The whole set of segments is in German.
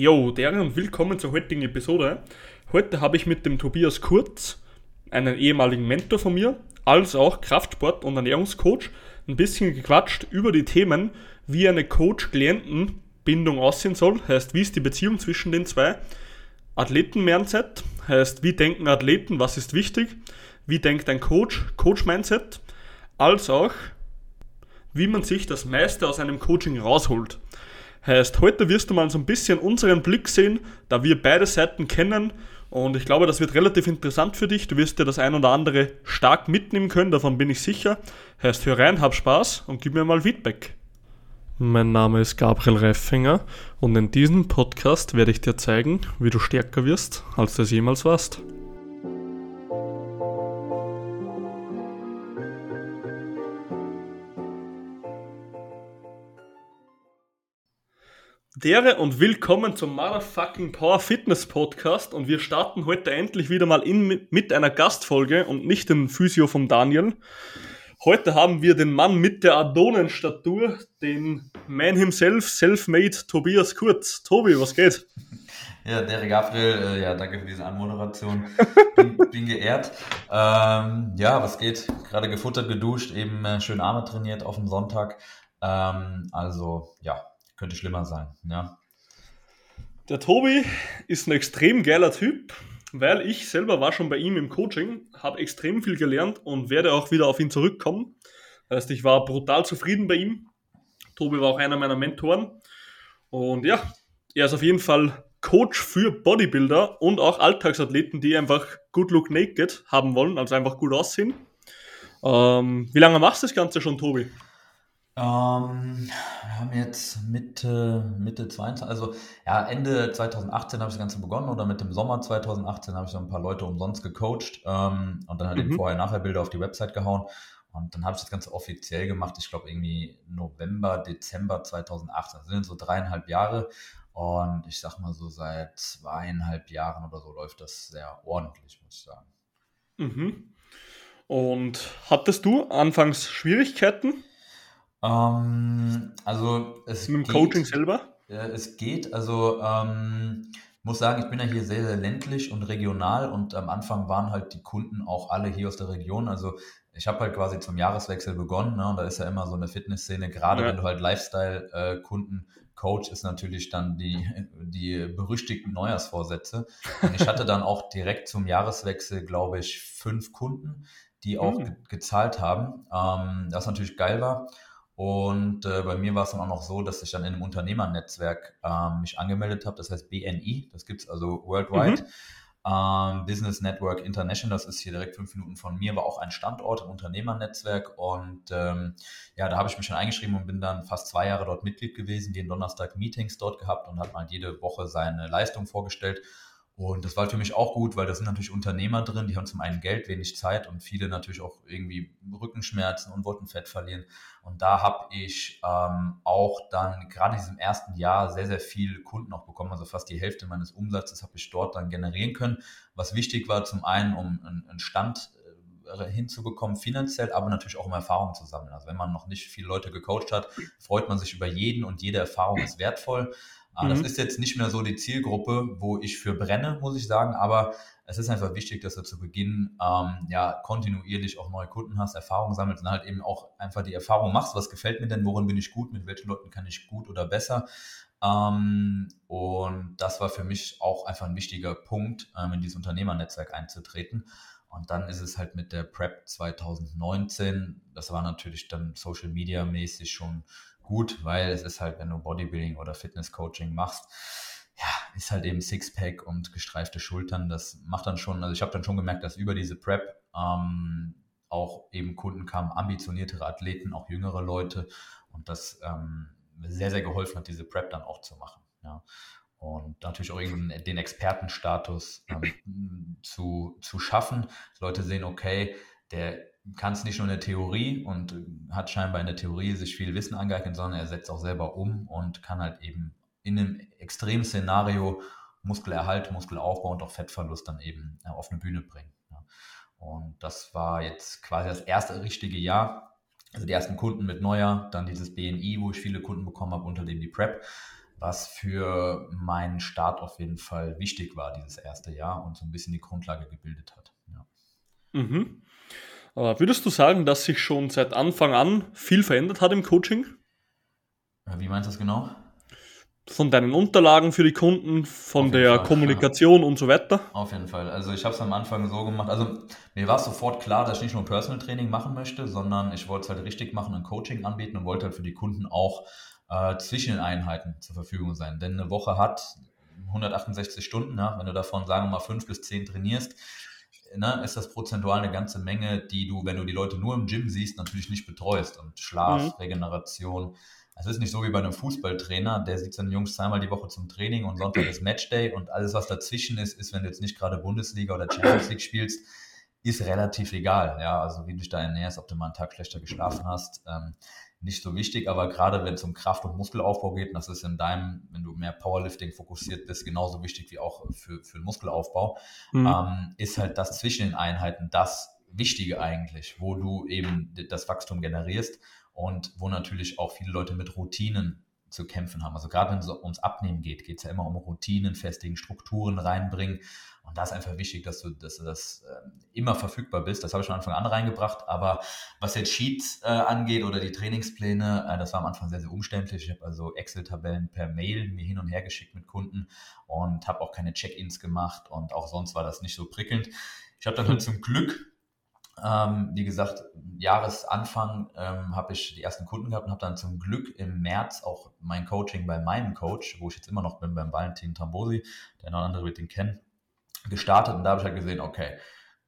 Jo, deren und willkommen zur heutigen Episode. Heute habe ich mit dem Tobias Kurz, einen ehemaligen Mentor von mir, als auch Kraftsport- und Ernährungscoach, ein bisschen gequatscht über die Themen, wie eine Coach-Klienten-Bindung aussehen soll, heißt, wie ist die Beziehung zwischen den zwei. Athleten-Mindset, heißt, wie denken Athleten, was ist wichtig, wie denkt ein Coach, Coach-Mindset, als auch, wie man sich das meiste aus einem Coaching rausholt. Heißt, heute wirst du mal so ein bisschen unseren Blick sehen, da wir beide Seiten kennen. Und ich glaube, das wird relativ interessant für dich. Du wirst dir das ein oder andere stark mitnehmen können, davon bin ich sicher. Heißt, hör rein, hab Spaß und gib mir mal Feedback. Mein Name ist Gabriel Reifinger und in diesem Podcast werde ich dir zeigen, wie du stärker wirst, als du es jemals warst. Dere und willkommen zum Motherfucking Power Fitness Podcast und wir starten heute endlich wieder mal in, mit einer Gastfolge und nicht den Physio vom Daniel. Heute haben wir den Mann mit der Adonenstatur, den Man himself, Selfmade Tobias Kurz. Tobi, was geht? Ja, Derek Gabriel, äh, ja, danke für diese Anmoderation. Bin, bin geehrt. Ähm, ja, was geht? Gerade gefuttert, geduscht, eben äh, schön Arme trainiert auf dem Sonntag. Ähm, also, ja, könnte schlimmer sein, ja. Der Tobi ist ein extrem geiler Typ, weil ich selber war schon bei ihm im Coaching, habe extrem viel gelernt und werde auch wieder auf ihn zurückkommen. Das heißt, ich war brutal zufrieden bei ihm. Tobi war auch einer meiner Mentoren. Und ja, er ist auf jeden Fall Coach für Bodybuilder und auch Alltagsathleten, die einfach Good Look Naked haben wollen, also einfach gut aussehen. Ähm, wie lange machst du das Ganze schon, Tobi? Ähm, wir haben jetzt Mitte, Mitte 22, also ja, Ende 2018 habe ich das Ganze begonnen oder mit dem Sommer 2018 habe ich so ein paar Leute umsonst gecoacht ähm, und dann halt mhm. eben Vorher-Nachher-Bilder auf die Website gehauen. Und dann habe ich das Ganze offiziell gemacht, ich glaube irgendwie November, Dezember 2018. Das sind so dreieinhalb Jahre. Und ich sag mal so, seit zweieinhalb Jahren oder so läuft das sehr ordentlich, muss ich sagen. Mhm. Und hattest du anfangs Schwierigkeiten? Ähm, also es Mit dem geht, Coaching selber? Ja, es geht. Also ähm, muss sagen, ich bin ja hier sehr, sehr ländlich und regional und am Anfang waren halt die Kunden auch alle hier aus der Region. Also ich habe halt quasi zum Jahreswechsel begonnen ne, und da ist ja immer so eine Fitnessszene, gerade ja. wenn du halt Lifestyle-Kunden äh, Coach ist natürlich dann die, die berüchtigten Neujahrsvorsätze. Und ich hatte dann auch direkt zum Jahreswechsel, glaube ich, fünf Kunden, die auch mhm. ge gezahlt haben, ähm, das natürlich geil war. Und äh, bei mir war es dann auch noch so, dass ich dann in einem Unternehmernetzwerk ähm, mich angemeldet habe, das heißt BNI, das gibt es also worldwide. Mhm. Ähm, Business Network International, das ist hier direkt fünf Minuten von mir, war auch ein Standort im Unternehmernetzwerk und ähm, ja, da habe ich mich schon eingeschrieben und bin dann fast zwei Jahre dort Mitglied gewesen, jeden Donnerstag Meetings dort gehabt und habe mal jede Woche seine Leistung vorgestellt und das war für mich auch gut, weil da sind natürlich Unternehmer drin, die haben zum einen Geld, wenig Zeit und viele natürlich auch irgendwie Rückenschmerzen und wollten Fett verlieren. Und da habe ich ähm, auch dann gerade in diesem ersten Jahr sehr, sehr viele Kunden auch bekommen. Also fast die Hälfte meines Umsatzes habe ich dort dann generieren können. Was wichtig war, zum einen, um einen Stand äh, hinzubekommen finanziell, aber natürlich auch um Erfahrung zu sammeln. Also wenn man noch nicht viele Leute gecoacht hat, freut man sich über jeden und jede Erfahrung ist wertvoll. Ah, das mhm. ist jetzt nicht mehr so die Zielgruppe, wo ich für brenne, muss ich sagen, aber es ist einfach wichtig, dass du zu Beginn ähm, ja kontinuierlich auch neue Kunden hast, Erfahrung sammelst und halt eben auch einfach die Erfahrung machst, was gefällt mir denn, worin bin ich gut, mit welchen Leuten kann ich gut oder besser. Ähm, und das war für mich auch einfach ein wichtiger Punkt, ähm, in dieses Unternehmernetzwerk einzutreten. Und dann ist es halt mit der Prep 2019, das war natürlich dann Social Media mäßig schon gut, weil es ist halt, wenn du Bodybuilding oder Fitness-Coaching machst, ja, ist halt eben Sixpack und gestreifte Schultern. Das macht dann schon, also ich habe dann schon gemerkt, dass über diese Prep ähm, auch eben Kunden kamen, ambitioniertere Athleten, auch jüngere Leute und das ähm, sehr, sehr geholfen hat, diese Prep dann auch zu machen. Ja. Und natürlich auch irgendwie den Expertenstatus ähm, zu, zu schaffen. Leute sehen, okay, der kann es nicht nur in der Theorie und äh, hat scheinbar in der Theorie sich viel Wissen angeeignet, sondern er setzt auch selber um und kann halt eben in einem extremen Szenario Muskelerhalt, Muskelaufbau und auch Fettverlust dann eben äh, auf eine Bühne bringen. Und das war jetzt quasi das erste richtige Jahr. Also die ersten Kunden mit Neuer, dann dieses BNI, wo ich viele Kunden bekommen habe, unter dem die Prep. was für meinen Start auf jeden Fall wichtig war, dieses erste Jahr und so ein bisschen die Grundlage gebildet hat. Ja. Mhm. Würdest du sagen, dass sich schon seit Anfang an viel verändert hat im Coaching? Äh, wie meinst du das genau? Von deinen Unterlagen für die Kunden, von der Fall, Kommunikation ja. und so weiter? Auf jeden Fall. Also ich habe es am Anfang so gemacht. Also mir war sofort klar, dass ich nicht nur Personal Training machen möchte, sondern ich wollte es halt richtig machen, ein Coaching anbieten und wollte halt für die Kunden auch äh, zwischen den Einheiten zur Verfügung sein. Denn eine Woche hat 168 Stunden, ja, wenn du davon, sagen wir mal, fünf bis zehn trainierst, ne, ist das prozentual eine ganze Menge, die du, wenn du die Leute nur im Gym siehst, natürlich nicht betreust. Und Schlaf, mhm. Regeneration. Es ist nicht so wie bei einem Fußballtrainer, der sieht seine Jungs zweimal die Woche zum Training und Sonntag ist Matchday und alles, was dazwischen ist, ist, wenn du jetzt nicht gerade Bundesliga oder Champions League spielst, ist relativ egal. Ja, also wie du dich da ernährst, ob du mal einen Tag schlechter geschlafen hast. Ähm, nicht so wichtig, aber gerade wenn es um Kraft- und Muskelaufbau geht, und das ist in deinem, wenn du mehr Powerlifting fokussiert bist, genauso wichtig wie auch für, für den Muskelaufbau, mhm. ähm, ist halt das zwischen den Einheiten das Wichtige eigentlich, wo du eben das Wachstum generierst und wo natürlich auch viele Leute mit Routinen zu kämpfen haben. Also gerade wenn es ums Abnehmen geht, geht es ja immer um Routinen, festigen Strukturen reinbringen. Und da ist einfach wichtig, dass du, dass du das äh, immer verfügbar bist. Das habe ich von Anfang an reingebracht. Aber was jetzt Sheets äh, angeht oder die Trainingspläne, äh, das war am Anfang sehr, sehr umständlich. Ich habe also Excel-Tabellen per Mail mir hin und her geschickt mit Kunden und habe auch keine Check-ins gemacht. Und auch sonst war das nicht so prickelnd. Ich habe dann halt zum Glück ähm, wie gesagt, Jahresanfang ähm, habe ich die ersten Kunden gehabt und habe dann zum Glück im März auch mein Coaching bei meinem Coach, wo ich jetzt immer noch bin, beim Valentin Tambosi, der noch andere wird den kennen, gestartet und da habe ich halt gesehen, okay,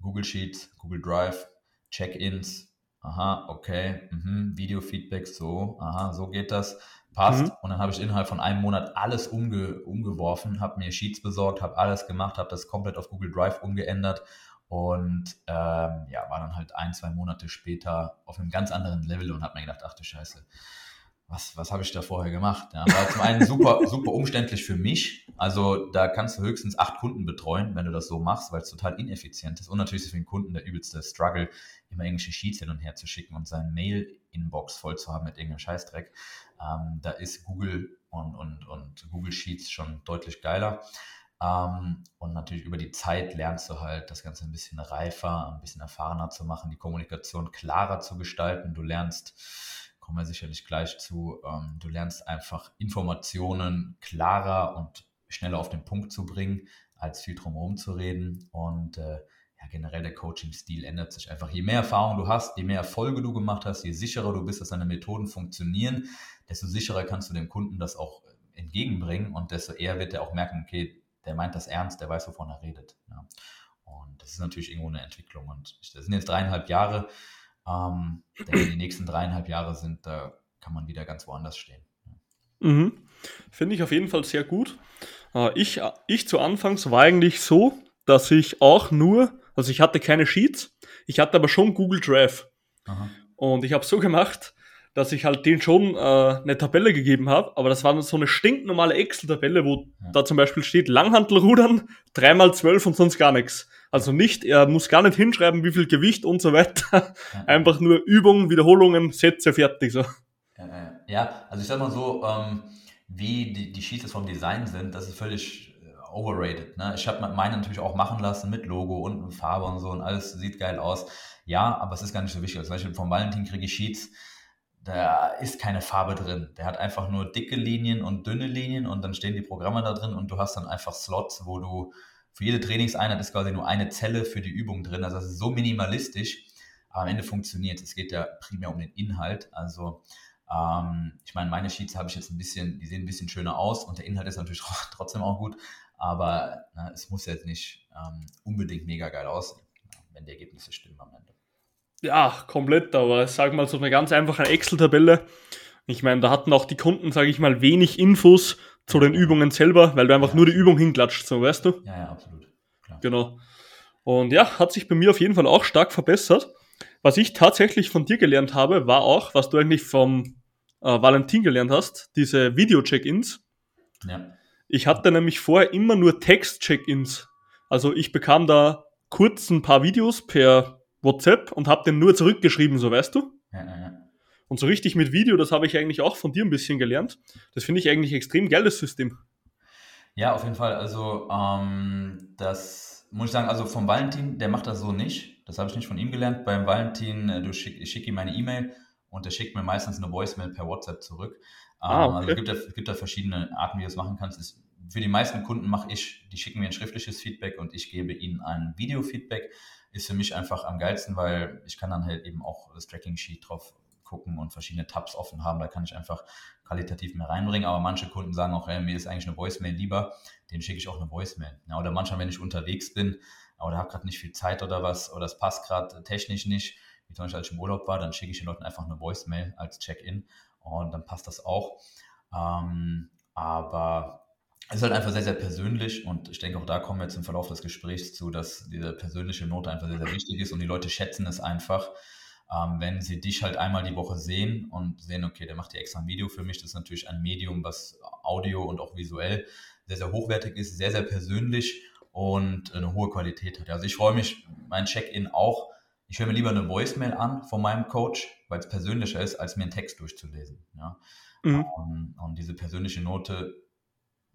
Google Sheets, Google Drive, Check-ins, aha, okay, mhm, Video-Feedback, so, aha, so geht das, passt. Mhm. Und dann habe ich innerhalb von einem Monat alles umge umgeworfen, habe mir Sheets besorgt, habe alles gemacht, habe das komplett auf Google Drive umgeändert und ähm, ja, war dann halt ein, zwei Monate später auf einem ganz anderen Level und habe mir gedacht, ach du Scheiße, was, was habe ich da vorher gemacht? Ja, war zum einen super, super umständlich für mich. Also da kannst du höchstens acht Kunden betreuen, wenn du das so machst, weil es total ineffizient ist. Und natürlich ist für den Kunden der übelste Struggle, immer englische Sheets hin und her zu schicken und seine Mail-Inbox voll zu haben mit irgendeinem Scheißdreck. Ähm, da ist Google und, und, und Google Sheets schon deutlich geiler. Ähm, und natürlich über die Zeit lernst du halt das Ganze ein bisschen reifer, ein bisschen erfahrener zu machen, die Kommunikation klarer zu gestalten. Du lernst, kommen wir sicherlich gleich zu, ähm, du lernst einfach Informationen klarer und schneller auf den Punkt zu bringen, als viel drumherum zu reden. Und äh, ja, generell der Coaching-Stil ändert sich einfach. Je mehr Erfahrung du hast, je mehr Erfolge du gemacht hast, je sicherer du bist, dass deine Methoden funktionieren, desto sicherer kannst du dem Kunden das auch entgegenbringen und desto eher wird er auch merken, okay, der meint das ernst, der weiß, wovon er redet. Ja. Und das ist natürlich irgendwo eine Entwicklung. Und das sind jetzt dreieinhalb Jahre. Ähm, die nächsten dreieinhalb Jahre sind, da kann man wieder ganz woanders stehen. Mhm. Finde ich auf jeden Fall sehr gut. Äh, ich, ich zu Anfangs war eigentlich so, dass ich auch nur, also ich hatte keine Sheets, ich hatte aber schon Google Drive. Aha. Und ich habe so gemacht, dass ich halt den schon äh, eine Tabelle gegeben habe, aber das war so eine stinknormale Excel-Tabelle, wo ja. da zum Beispiel steht Langhantelrudern, dreimal zwölf und sonst gar nichts. Also nicht, er muss gar nicht hinschreiben, wie viel Gewicht und so weiter. Ja. Einfach nur Übungen, Wiederholungen, Sätze, fertig so. Ja, ja. also ich sag mal so, ähm, wie die, die Sheets vom Design sind, das ist völlig äh, overrated. Ne? Ich habe meine natürlich auch machen lassen mit Logo und Farbe und so und alles sieht geil aus. Ja, aber es ist gar nicht so wichtig. Also zum Beispiel vom Valentin kriege ich Sheets, da ist keine Farbe drin. Der hat einfach nur dicke Linien und dünne Linien und dann stehen die Programme da drin und du hast dann einfach Slots, wo du für jede Trainingseinheit ist quasi nur eine Zelle für die Übung drin. Also das ist so minimalistisch, aber am Ende funktioniert. Es geht ja primär um den Inhalt. Also ähm, ich meine, meine Sheets habe ich jetzt ein bisschen, die sehen ein bisschen schöner aus und der Inhalt ist natürlich trotzdem auch gut, aber na, es muss jetzt nicht ähm, unbedingt mega geil aussehen, wenn die Ergebnisse stimmen am Ende. Ja, komplett, aber sag mal so eine ganz einfache Excel-Tabelle. Ich meine, da hatten auch die Kunden, sage ich mal, wenig Infos zu den Übungen selber, weil du einfach ja, nur die Übung hinklatscht, so weißt du? Ja, ja, absolut. Klar. Genau. Und ja, hat sich bei mir auf jeden Fall auch stark verbessert. Was ich tatsächlich von dir gelernt habe, war auch, was du eigentlich vom äh, Valentin gelernt hast, diese Video-Check-ins. Ja. Ich hatte nämlich vorher immer nur Text-Check-ins. Also ich bekam da kurz ein paar Videos per WhatsApp und habe den nur zurückgeschrieben, so weißt du? Ja, ja, ja. Und so richtig mit Video, das habe ich eigentlich auch von dir ein bisschen gelernt. Das finde ich eigentlich extrem geiles System. Ja, auf jeden Fall. Also, ähm, das muss ich sagen, also vom Valentin, der macht das so nicht. Das habe ich nicht von ihm gelernt. Beim Valentin, äh, du schick, ich schicke ihm eine E-Mail und der schickt mir meistens eine Voicemail per WhatsApp zurück. Ah, okay. Also es gibt, da, es gibt da verschiedene Arten, wie du das machen kannst. Es, für die meisten Kunden mache ich, die schicken mir ein schriftliches Feedback und ich gebe ihnen ein Video-Feedback. Ist für mich einfach am geilsten, weil ich kann dann halt eben auch das Tracking-Sheet drauf gucken und verschiedene Tabs offen haben. Da kann ich einfach qualitativ mehr reinbringen. Aber manche Kunden sagen auch, hey, mir ist eigentlich eine Voicemail lieber, den schicke ich auch eine Voicemail. Ja, oder manchmal, wenn ich unterwegs bin oder habe gerade nicht viel Zeit oder was, oder es passt gerade technisch nicht, wie zum Beispiel als ich im Urlaub war, dann schicke ich den Leuten einfach eine Voicemail als Check-in und dann passt das auch. Ähm, aber ist halt einfach sehr, sehr persönlich und ich denke auch da kommen wir jetzt im Verlauf des Gesprächs zu, dass diese persönliche Note einfach sehr, sehr wichtig ist und die Leute schätzen es einfach, ähm, wenn sie dich halt einmal die Woche sehen und sehen, okay, der macht hier extra ein Video für mich. Das ist natürlich ein Medium, was Audio und auch visuell sehr, sehr hochwertig ist, sehr, sehr persönlich und eine hohe Qualität hat. Also ich freue mich, mein Check-in auch. Ich höre mir lieber eine Voicemail an von meinem Coach, weil es persönlicher ist, als mir einen Text durchzulesen. Ja? Mhm. Um, und diese persönliche Note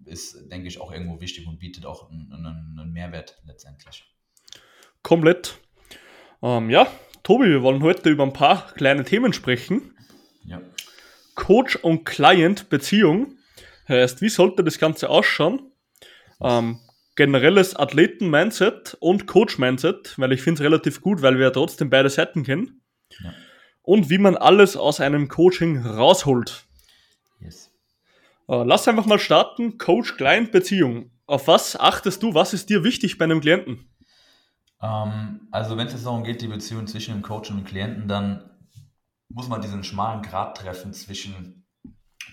ist, denke ich, auch irgendwo wichtig und bietet auch einen, einen, Mehrwert letztendlich. Komplett. Ähm, ja, Tobi, wir wollen heute über ein paar kleine Themen sprechen. Ja. Coach und Client Beziehung. Heißt, wie sollte das Ganze ausschauen? Ähm, generelles Athleten-Mindset und Coach-Mindset, weil ich finde es relativ gut, weil wir ja trotzdem beide Seiten kennen. Ja. Und wie man alles aus einem Coaching rausholt. Yes. Äh, lass einfach mal starten. Coach-Client-Beziehung. Auf was achtest du? Was ist dir wichtig bei einem Klienten? Ähm, also wenn es jetzt darum geht, die Beziehung zwischen dem Coach und dem Klienten, dann muss man diesen schmalen Grad treffen zwischen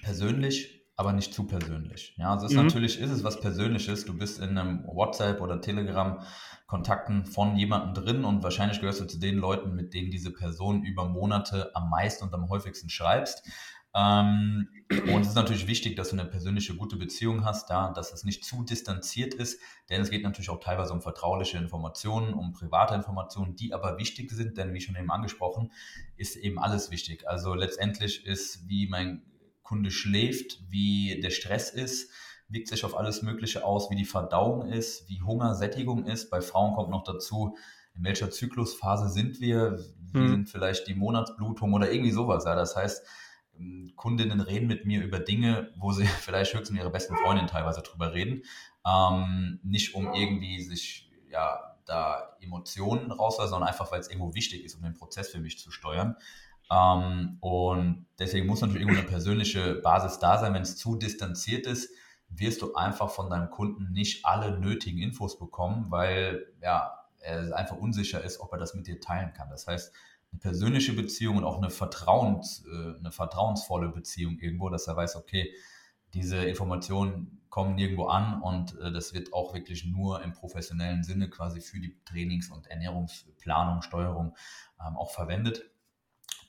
persönlich, aber nicht zu persönlich. Ja, also es ist mhm. natürlich ist es was Persönliches. Du bist in einem WhatsApp oder Telegram Kontakten von jemandem drin und wahrscheinlich gehörst du zu den Leuten, mit denen diese Person über Monate am meisten und am häufigsten schreibst. Ähm, und es ist natürlich wichtig, dass du eine persönliche gute Beziehung hast, da, dass es nicht zu distanziert ist, denn es geht natürlich auch teilweise um vertrauliche Informationen, um private Informationen, die aber wichtig sind, denn wie schon eben angesprochen, ist eben alles wichtig. Also letztendlich ist, wie mein Kunde schläft, wie der Stress ist, wirkt sich auf alles Mögliche aus, wie die Verdauung ist, wie Hunger, Sättigung ist. Bei Frauen kommt noch dazu, in welcher Zyklusphase sind wir, wie hm. sind vielleicht die Monatsblutung oder irgendwie sowas. Ja, das heißt, Kundinnen reden mit mir über Dinge, wo sie vielleicht höchstens mit ihrer besten Freundin teilweise drüber reden. Ähm, nicht um irgendwie sich ja da Emotionen rauslassen, sondern einfach, weil es irgendwo wichtig ist, um den Prozess für mich zu steuern. Ähm, und deswegen muss natürlich irgendwo eine persönliche Basis da sein. Wenn es zu distanziert ist, wirst du einfach von deinem Kunden nicht alle nötigen Infos bekommen, weil ja, er einfach unsicher ist, ob er das mit dir teilen kann. Das heißt, persönliche Beziehung und auch eine, Vertrauens, äh, eine vertrauensvolle Beziehung irgendwo, dass er weiß, okay, diese Informationen kommen nirgendwo an und äh, das wird auch wirklich nur im professionellen Sinne quasi für die Trainings- und Ernährungsplanung, Steuerung ähm, auch verwendet.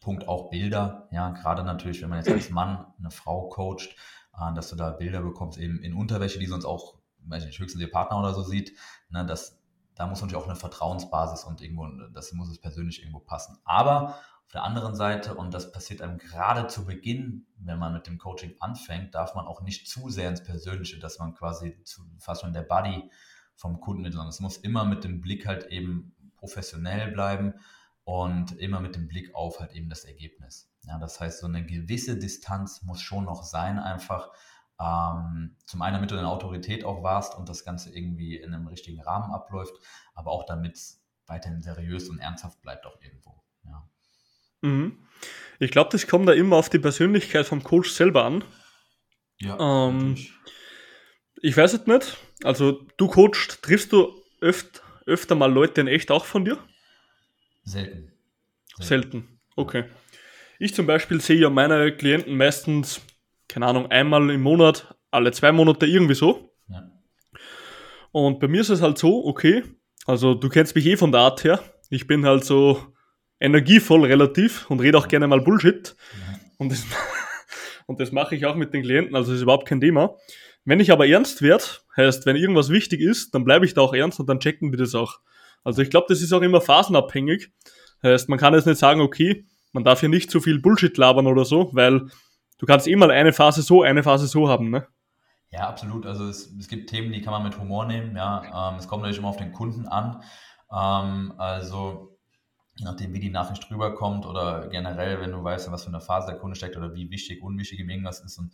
Punkt auch Bilder, ja, gerade natürlich, wenn man jetzt als Mann eine Frau coacht, äh, dass du da Bilder bekommst, eben in Unterwäsche, die sonst auch, weiß ich nicht, höchstens ihr Partner oder so sieht, ne, dass da muss natürlich auch eine Vertrauensbasis und irgendwo, das muss es persönlich irgendwo passen. Aber auf der anderen Seite, und das passiert einem gerade zu Beginn, wenn man mit dem Coaching anfängt, darf man auch nicht zu sehr ins Persönliche, dass man quasi zu, fast schon der Buddy vom Kunden ist, sondern es muss immer mit dem Blick halt eben professionell bleiben und immer mit dem Blick auf halt eben das Ergebnis. Ja, das heißt, so eine gewisse Distanz muss schon noch sein, einfach, ähm, zum einen, damit du eine Autorität auch warst und das Ganze irgendwie in einem richtigen Rahmen abläuft, aber auch damit es weiterhin seriös und ernsthaft bleibt auch irgendwo. Ja. Mhm. Ich glaube, das kommt da immer auf die Persönlichkeit vom Coach selber an. Ja. Ähm, ich weiß es nicht. Also du coachst, triffst du öft, öfter mal Leute in echt auch von dir? Selten. Selten. Selten. Okay. Ich zum Beispiel sehe ja meine Klienten meistens keine Ahnung, einmal im Monat, alle zwei Monate irgendwie so. Ja. Und bei mir ist es halt so, okay, also du kennst mich eh von der Art her. Ich bin halt so energievoll relativ und rede auch gerne mal Bullshit. Ja. Und das, und das mache ich auch mit den Klienten, also das ist überhaupt kein Thema. Wenn ich aber ernst werde, heißt, wenn irgendwas wichtig ist, dann bleibe ich da auch ernst und dann checken wir das auch. Also ich glaube, das ist auch immer phasenabhängig. Heißt, man kann jetzt nicht sagen, okay, man darf hier nicht zu viel Bullshit labern oder so, weil du kannst immer eine Phase so, eine Phase so haben, ne? Ja, absolut. Also es, es gibt Themen, die kann man mit Humor nehmen, ja. Ähm, es kommt natürlich immer auf den Kunden an. Ähm, also je nachdem, wie die Nachricht rüberkommt oder generell, wenn du weißt, was für eine Phase der Kunde steckt oder wie wichtig, unwichtig ihm irgendwas ist und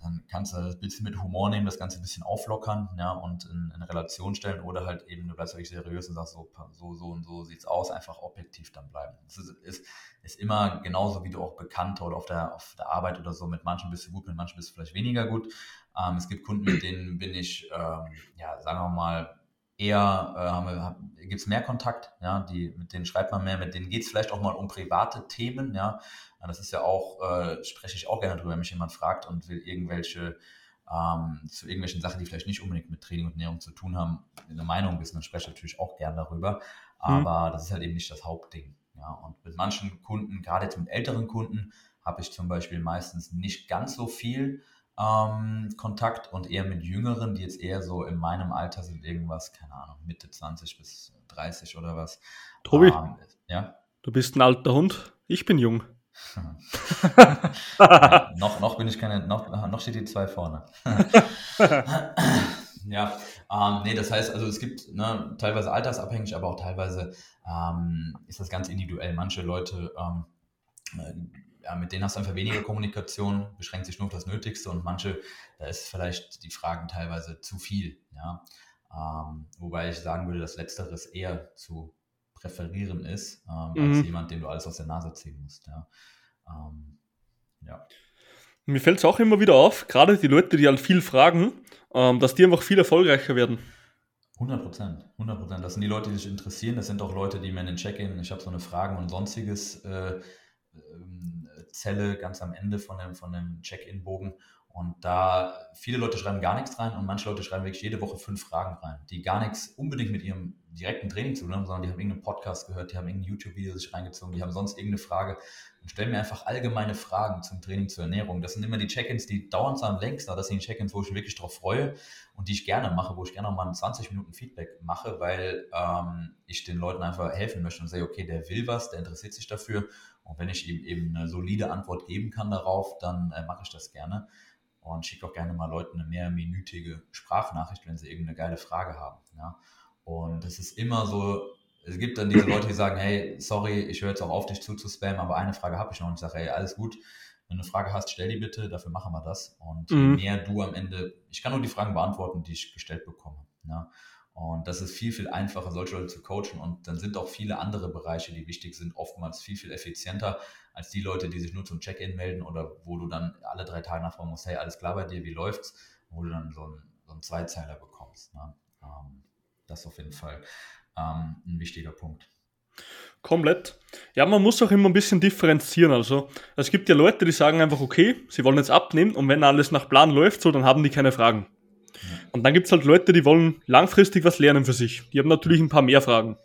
dann kannst du das ein bisschen mit Humor nehmen, das Ganze ein bisschen auflockern ja, und in, in Relation stellen oder halt eben, du bleibst wirklich seriös und sagst, so, so, so und so sieht's aus, einfach objektiv dann bleiben. Das ist, ist, ist immer genauso, wie du auch Bekannte oder auf der, auf der Arbeit oder so, mit manchen bist du gut, mit manchen bist du vielleicht weniger gut. Ähm, es gibt Kunden, mit denen bin ich, ähm, ja, sagen wir mal, eher äh, gibt es mehr Kontakt, ja, die, mit denen schreibt man mehr, mit denen geht es vielleicht auch mal um private Themen, ja. Das ist ja auch, äh, spreche ich auch gerne drüber, wenn mich jemand fragt und will irgendwelche ähm, zu irgendwelchen Sachen, die vielleicht nicht unbedingt mit Training und Ernährung zu tun haben, eine Meinung wissen, dann spreche ich natürlich auch gerne darüber. Mhm. Aber mhm. das ist halt eben nicht das Hauptding. Ja. Und mit manchen Kunden, gerade jetzt mit älteren Kunden, habe ich zum Beispiel meistens nicht ganz so viel ähm, Kontakt und eher mit Jüngeren, die jetzt eher so in meinem Alter sind, irgendwas, keine Ahnung, Mitte 20 bis 30 oder was. Tobi, ähm, ja? du bist ein alter Hund, ich bin jung. Ja, noch, noch bin ich keine, noch, noch steht die zwei vorne. ja, ähm, nee, das heißt, also es gibt ne, teilweise altersabhängig, aber auch teilweise ähm, ist das ganz individuell. Manche Leute ähm, ja, mit denen hast du einfach weniger Kommunikation, beschränkt sich nur auf das Nötigste und manche, da ist vielleicht die Fragen teilweise zu viel. Ja? Ähm, wobei ich sagen würde, dass Letzteres eher zu präferieren ist, ähm, mhm. als jemand, dem du alles aus der Nase ziehen musst. Ja. Ähm, ja. Mir fällt es auch immer wieder auf, gerade die Leute, die halt viel fragen, ähm, dass die einfach viel erfolgreicher werden. 100 Prozent, 100 Prozent. Das sind die Leute, die sich interessieren. Das sind auch Leute, die mir in den Check-in, ich habe so eine Fragen und sonstiges äh, ähm, Zelle ganz am Ende von dem, von dem Check-in-Bogen. Und da viele Leute schreiben gar nichts rein und manche Leute schreiben wirklich jede Woche fünf Fragen rein, die gar nichts unbedingt mit ihrem direkten Training zu tun haben, sondern die haben irgendeinen Podcast gehört, die haben irgendein YouTube-Video sich reingezogen, die haben sonst irgendeine Frage. Und stellen mir einfach allgemeine Fragen zum Training, zur Ernährung. Das sind immer die Check-ins, die dauern zwar am längsten, aber das sind die Check-ins, wo ich mich wirklich drauf freue und die ich gerne mache, wo ich gerne mal 20 Minuten Feedback mache, weil ähm, ich den Leuten einfach helfen möchte und sage, okay, der will was, der interessiert sich dafür. Und wenn ich ihm eben eine solide Antwort geben kann darauf, dann äh, mache ich das gerne und schicke auch gerne mal Leuten eine mehrminütige Sprachnachricht, wenn sie irgendeine geile Frage haben. Ja. Und es ist immer so, es gibt dann diese Leute, die sagen, hey, sorry, ich höre jetzt auch auf, dich zuzuspammen, aber eine Frage habe ich noch. Und ich sage, hey, alles gut, wenn du eine Frage hast, stell die bitte, dafür machen wir das. Und mhm. je mehr du am Ende, ich kann nur die Fragen beantworten, die ich gestellt bekomme. Ja. Und das ist viel, viel einfacher, solche Leute zu coachen. Und dann sind auch viele andere Bereiche, die wichtig sind, oftmals viel, viel effizienter als die Leute, die sich nur zum Check-in melden oder wo du dann alle drei Tage nachfragen musst, hey, alles klar bei dir, wie läuft's? Wo du dann so einen, so einen Zweizeiler bekommst. Ne? Ähm, das ist auf jeden Fall ähm, ein wichtiger Punkt. Komplett. Ja, man muss auch immer ein bisschen differenzieren. Also, es gibt ja Leute, die sagen einfach, okay, sie wollen jetzt abnehmen und wenn alles nach Plan läuft, so, dann haben die keine Fragen. Und dann gibt es halt Leute, die wollen langfristig was lernen für sich. Die haben natürlich ein paar mehr Fragen.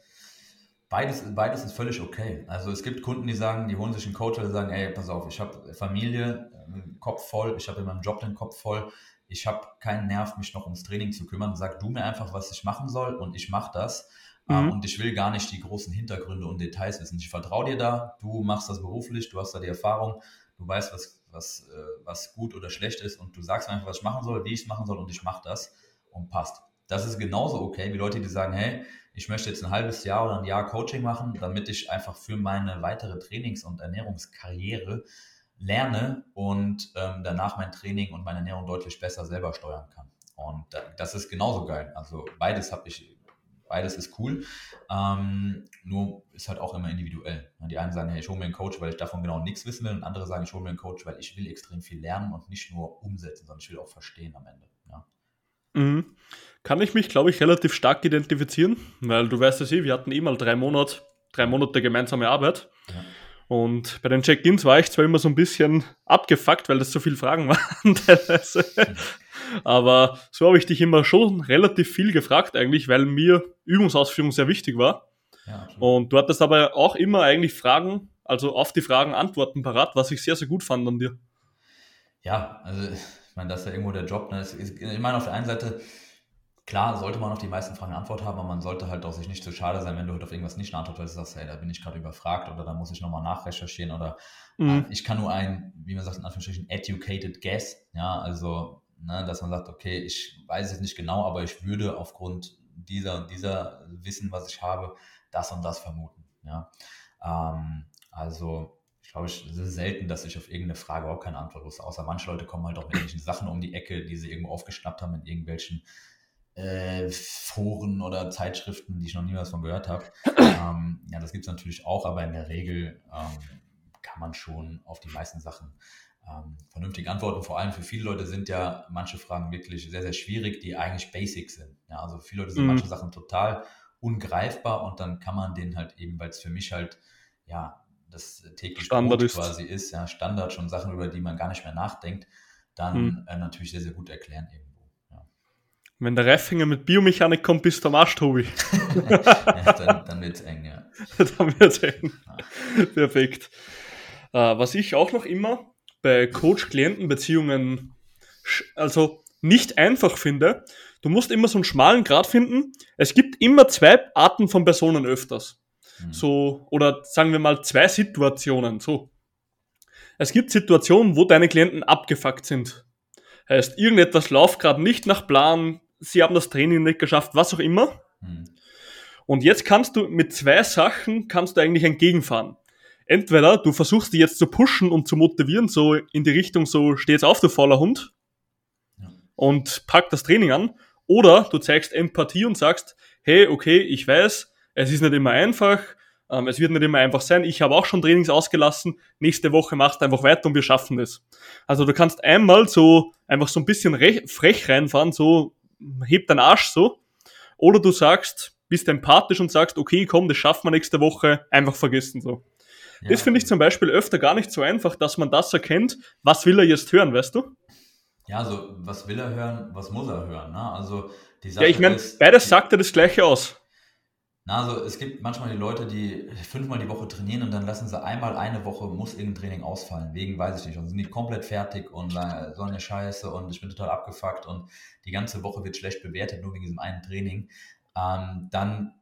Beides, beides ist völlig okay. Also es gibt Kunden, die sagen, die holen sich einen Coach, die sagen, ey, pass auf, ich habe Familie, äh, Kopf voll, ich habe in meinem Job den Kopf voll, ich habe keinen Nerv, mich noch ums Training zu kümmern. Sag du mir einfach, was ich machen soll und ich mache das. Ähm, mhm. Und ich will gar nicht die großen Hintergründe und Details wissen. Ich vertraue dir da, du machst das beruflich, du hast da die Erfahrung, du weißt, was, was, äh, was gut oder schlecht ist und du sagst mir einfach, was ich machen soll, wie ich es machen soll und ich mache das und passt. Das ist genauso okay wie Leute, die sagen, hey, ich möchte jetzt ein halbes Jahr oder ein Jahr Coaching machen, damit ich einfach für meine weitere Trainings- und Ernährungskarriere lerne und ähm, danach mein Training und meine Ernährung deutlich besser selber steuern kann. Und das ist genauso geil. Also beides habe ich beides ist cool. Ähm, nur ist halt auch immer individuell. Die einen sagen, hey, ich hole mir einen Coach, weil ich davon genau nichts wissen will. Und andere sagen, ich hole mir einen Coach, weil ich will extrem viel lernen und nicht nur umsetzen, sondern ich will auch verstehen am Ende. Mhm. Kann ich mich, glaube ich, relativ stark identifizieren, weil du weißt es eh, wir hatten eh mal drei Monate, drei Monate gemeinsame Arbeit. Ja. Und bei den Check-ins war ich zwar immer so ein bisschen abgefuckt, weil das so viele Fragen waren teilweise. Aber so habe ich dich immer schon relativ viel gefragt eigentlich, weil mir Übungsausführung sehr wichtig war. Ja, und du hattest aber auch immer eigentlich Fragen, also auf die Fragen Antworten parat, was ich sehr, sehr gut fand an dir. Ja, also ich meine, das ist ja irgendwo der Job. Ne? Ich meine, auf der einen Seite klar sollte man auf die meisten Fragen eine Antwort haben, aber man sollte halt auch sich nicht zu schade sein, wenn du halt auf irgendwas nicht eine Antwort hast, sagst, hey, da bin ich gerade überfragt oder da muss ich nochmal nachrecherchieren oder mhm. äh, ich kann nur ein, wie man sagt, in Anführungsstrichen, educated guess, ja, also, ne, dass man sagt, okay, ich weiß es nicht genau, aber ich würde aufgrund dieser, dieser Wissen, was ich habe, das und das vermuten, ja. Ähm, also, ich glaube, es ist selten, dass ich auf irgendeine Frage auch keine Antwort wusste, außer manche Leute kommen halt auch mit irgendwelchen Sachen um die Ecke, die sie irgendwo aufgeschnappt haben in irgendwelchen äh, Foren oder Zeitschriften, die ich noch nie was von gehört habe. ähm, ja, das gibt es natürlich auch, aber in der Regel ähm, kann man schon auf die meisten Sachen ähm, vernünftig antworten. Vor allem für viele Leute sind ja manche Fragen wirklich sehr, sehr schwierig, die eigentlich basic sind. Ja, also viele Leute sind mhm. manche Sachen total ungreifbar und dann kann man den halt eben, weil es für mich halt ja das tägliche Standard ist. quasi ist, ja, Standard, schon Sachen, über die man gar nicht mehr nachdenkt, dann mhm. äh, natürlich sehr, sehr gut erklären eben. Wenn der Reifinger mit Biomechanik kommt, bist du am Arsch, Tobi. ja, dann, dann wird es eng, ja. dann wird es eng. Ja. Perfekt. Uh, was ich auch noch immer bei Coach-Klienten-Beziehungen also nicht einfach finde, du musst immer so einen schmalen Grad finden. Es gibt immer zwei Arten von Personen öfters. Mhm. So, oder sagen wir mal zwei Situationen. So. Es gibt Situationen, wo deine Klienten abgefuckt sind. Heißt, irgendetwas läuft gerade nicht nach Plan, sie haben das Training nicht geschafft, was auch immer. Mhm. Und jetzt kannst du mit zwei Sachen kannst du eigentlich entgegenfahren. Entweder du versuchst die jetzt zu pushen und zu motivieren, so in die Richtung, so steh jetzt auf, du fauler Hund, ja. und pack das Training an, oder du zeigst Empathie und sagst, hey, okay, ich weiß, es ist nicht immer einfach, ähm, es wird nicht immer einfach sein, ich habe auch schon Trainings ausgelassen, nächste Woche machst du einfach weiter und wir schaffen es. Also du kannst einmal so einfach so ein bisschen frech reinfahren, so hebt deinen Arsch so. Oder du sagst, bist empathisch und sagst, okay, komm, das schaffen wir nächste Woche, einfach vergessen so. Ja. Das finde ich zum Beispiel öfter gar nicht so einfach, dass man das erkennt, was will er jetzt hören, weißt du? Ja, also was will er hören, was muss er hören, ne? Also die Sache Ja, ich meine, beides sagt er das gleiche aus. Na, also es gibt manchmal die Leute, die fünfmal die Woche trainieren und dann lassen sie einmal eine Woche, muss irgendein Training ausfallen, wegen, weiß ich nicht, und sind die komplett fertig und sagen, so eine Scheiße und ich bin total abgefuckt und die ganze Woche wird schlecht bewertet, nur wegen diesem einen Training. Ähm, dann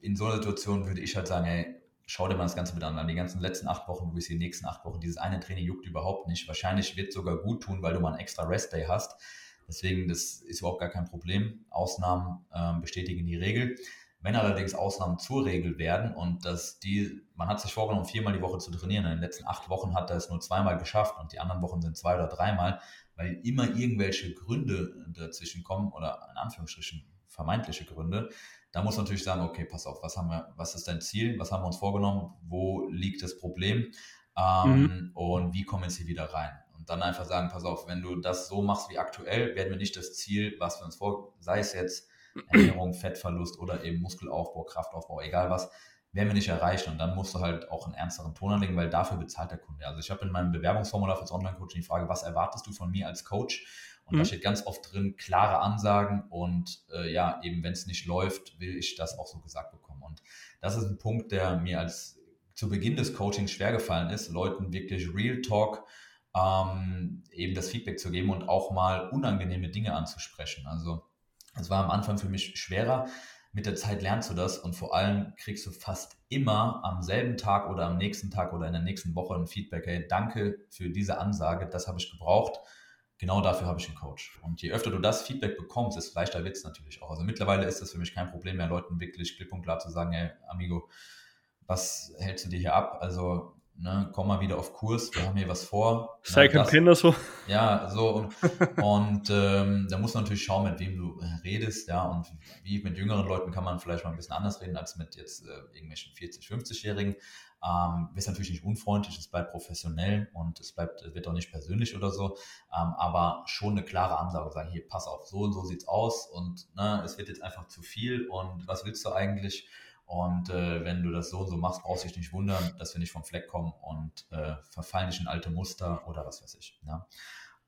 in so einer Situation würde ich halt sagen, hey, schau dir mal das Ganze mit an. Die ganzen letzten acht Wochen, du bist die nächsten acht Wochen, dieses eine Training juckt überhaupt nicht. Wahrscheinlich wird es sogar gut tun, weil du mal einen extra Rest-Day hast. Deswegen, das ist überhaupt gar kein Problem. Ausnahmen ähm, bestätigen die Regel. Wenn allerdings Ausnahmen zur Regel werden und dass die, man hat sich vorgenommen, viermal die Woche zu trainieren, in den letzten acht Wochen hat er es nur zweimal geschafft und die anderen Wochen sind zwei oder dreimal, weil immer irgendwelche Gründe dazwischen kommen oder in Anführungsstrichen vermeintliche Gründe, da muss man natürlich sagen, okay, pass auf, was haben wir, was ist dein Ziel, was haben wir uns vorgenommen, wo liegt das Problem ähm, mhm. und wie kommen wir jetzt hier wieder rein? Und dann einfach sagen, pass auf, wenn du das so machst wie aktuell, werden wir nicht das Ziel, was wir uns vor, sei es jetzt Ernährung, Fettverlust oder eben Muskelaufbau, Kraftaufbau, egal was, werden wir nicht erreichen. Und dann musst du halt auch einen ernsteren Ton anlegen, weil dafür bezahlt der Kunde. Also ich habe in meinem Bewerbungsformular fürs Online-Coaching die Frage, was erwartest du von mir als Coach? Und mhm. da steht ganz oft drin, klare Ansagen und äh, ja, eben wenn es nicht läuft, will ich das auch so gesagt bekommen. Und das ist ein Punkt, der mir als zu Beginn des Coachings schwer gefallen ist, Leuten wirklich Real Talk ähm, eben das Feedback zu geben und auch mal unangenehme Dinge anzusprechen. Also es war am Anfang für mich schwerer. Mit der Zeit lernst du das und vor allem kriegst du fast immer am selben Tag oder am nächsten Tag oder in der nächsten Woche ein Feedback. Hey, danke für diese Ansage, das habe ich gebraucht. Genau dafür habe ich einen Coach. Und je öfter du das Feedback bekommst, desto leichter wird es natürlich auch. Also mittlerweile ist das für mich kein Problem mehr, Leuten wirklich klipp und klar zu sagen, hey, Amigo, was hältst du dir hier ab? Also ne, komm mal wieder auf Kurs, wir haben hier was vor. Sei kein Kinder so. Ja, so und, und ähm, da muss man natürlich schauen, mit wem du äh, redest, ja, und wie mit jüngeren Leuten kann man vielleicht mal ein bisschen anders reden als mit jetzt äh, irgendwelchen 40, 50-Jährigen. Ähm, ist natürlich nicht unfreundlich, es bleibt professionell und es bleibt, wird auch nicht persönlich oder so, ähm, aber schon eine klare Ansage, sagen, hier, pass auf, so und so sieht's aus und ne, es wird jetzt einfach zu viel und was willst du eigentlich? Und äh, wenn du das so und so machst, brauchst du dich nicht wundern, dass wir nicht vom Fleck kommen und äh, verfallen nicht in alte Muster oder was weiß ich. Ne?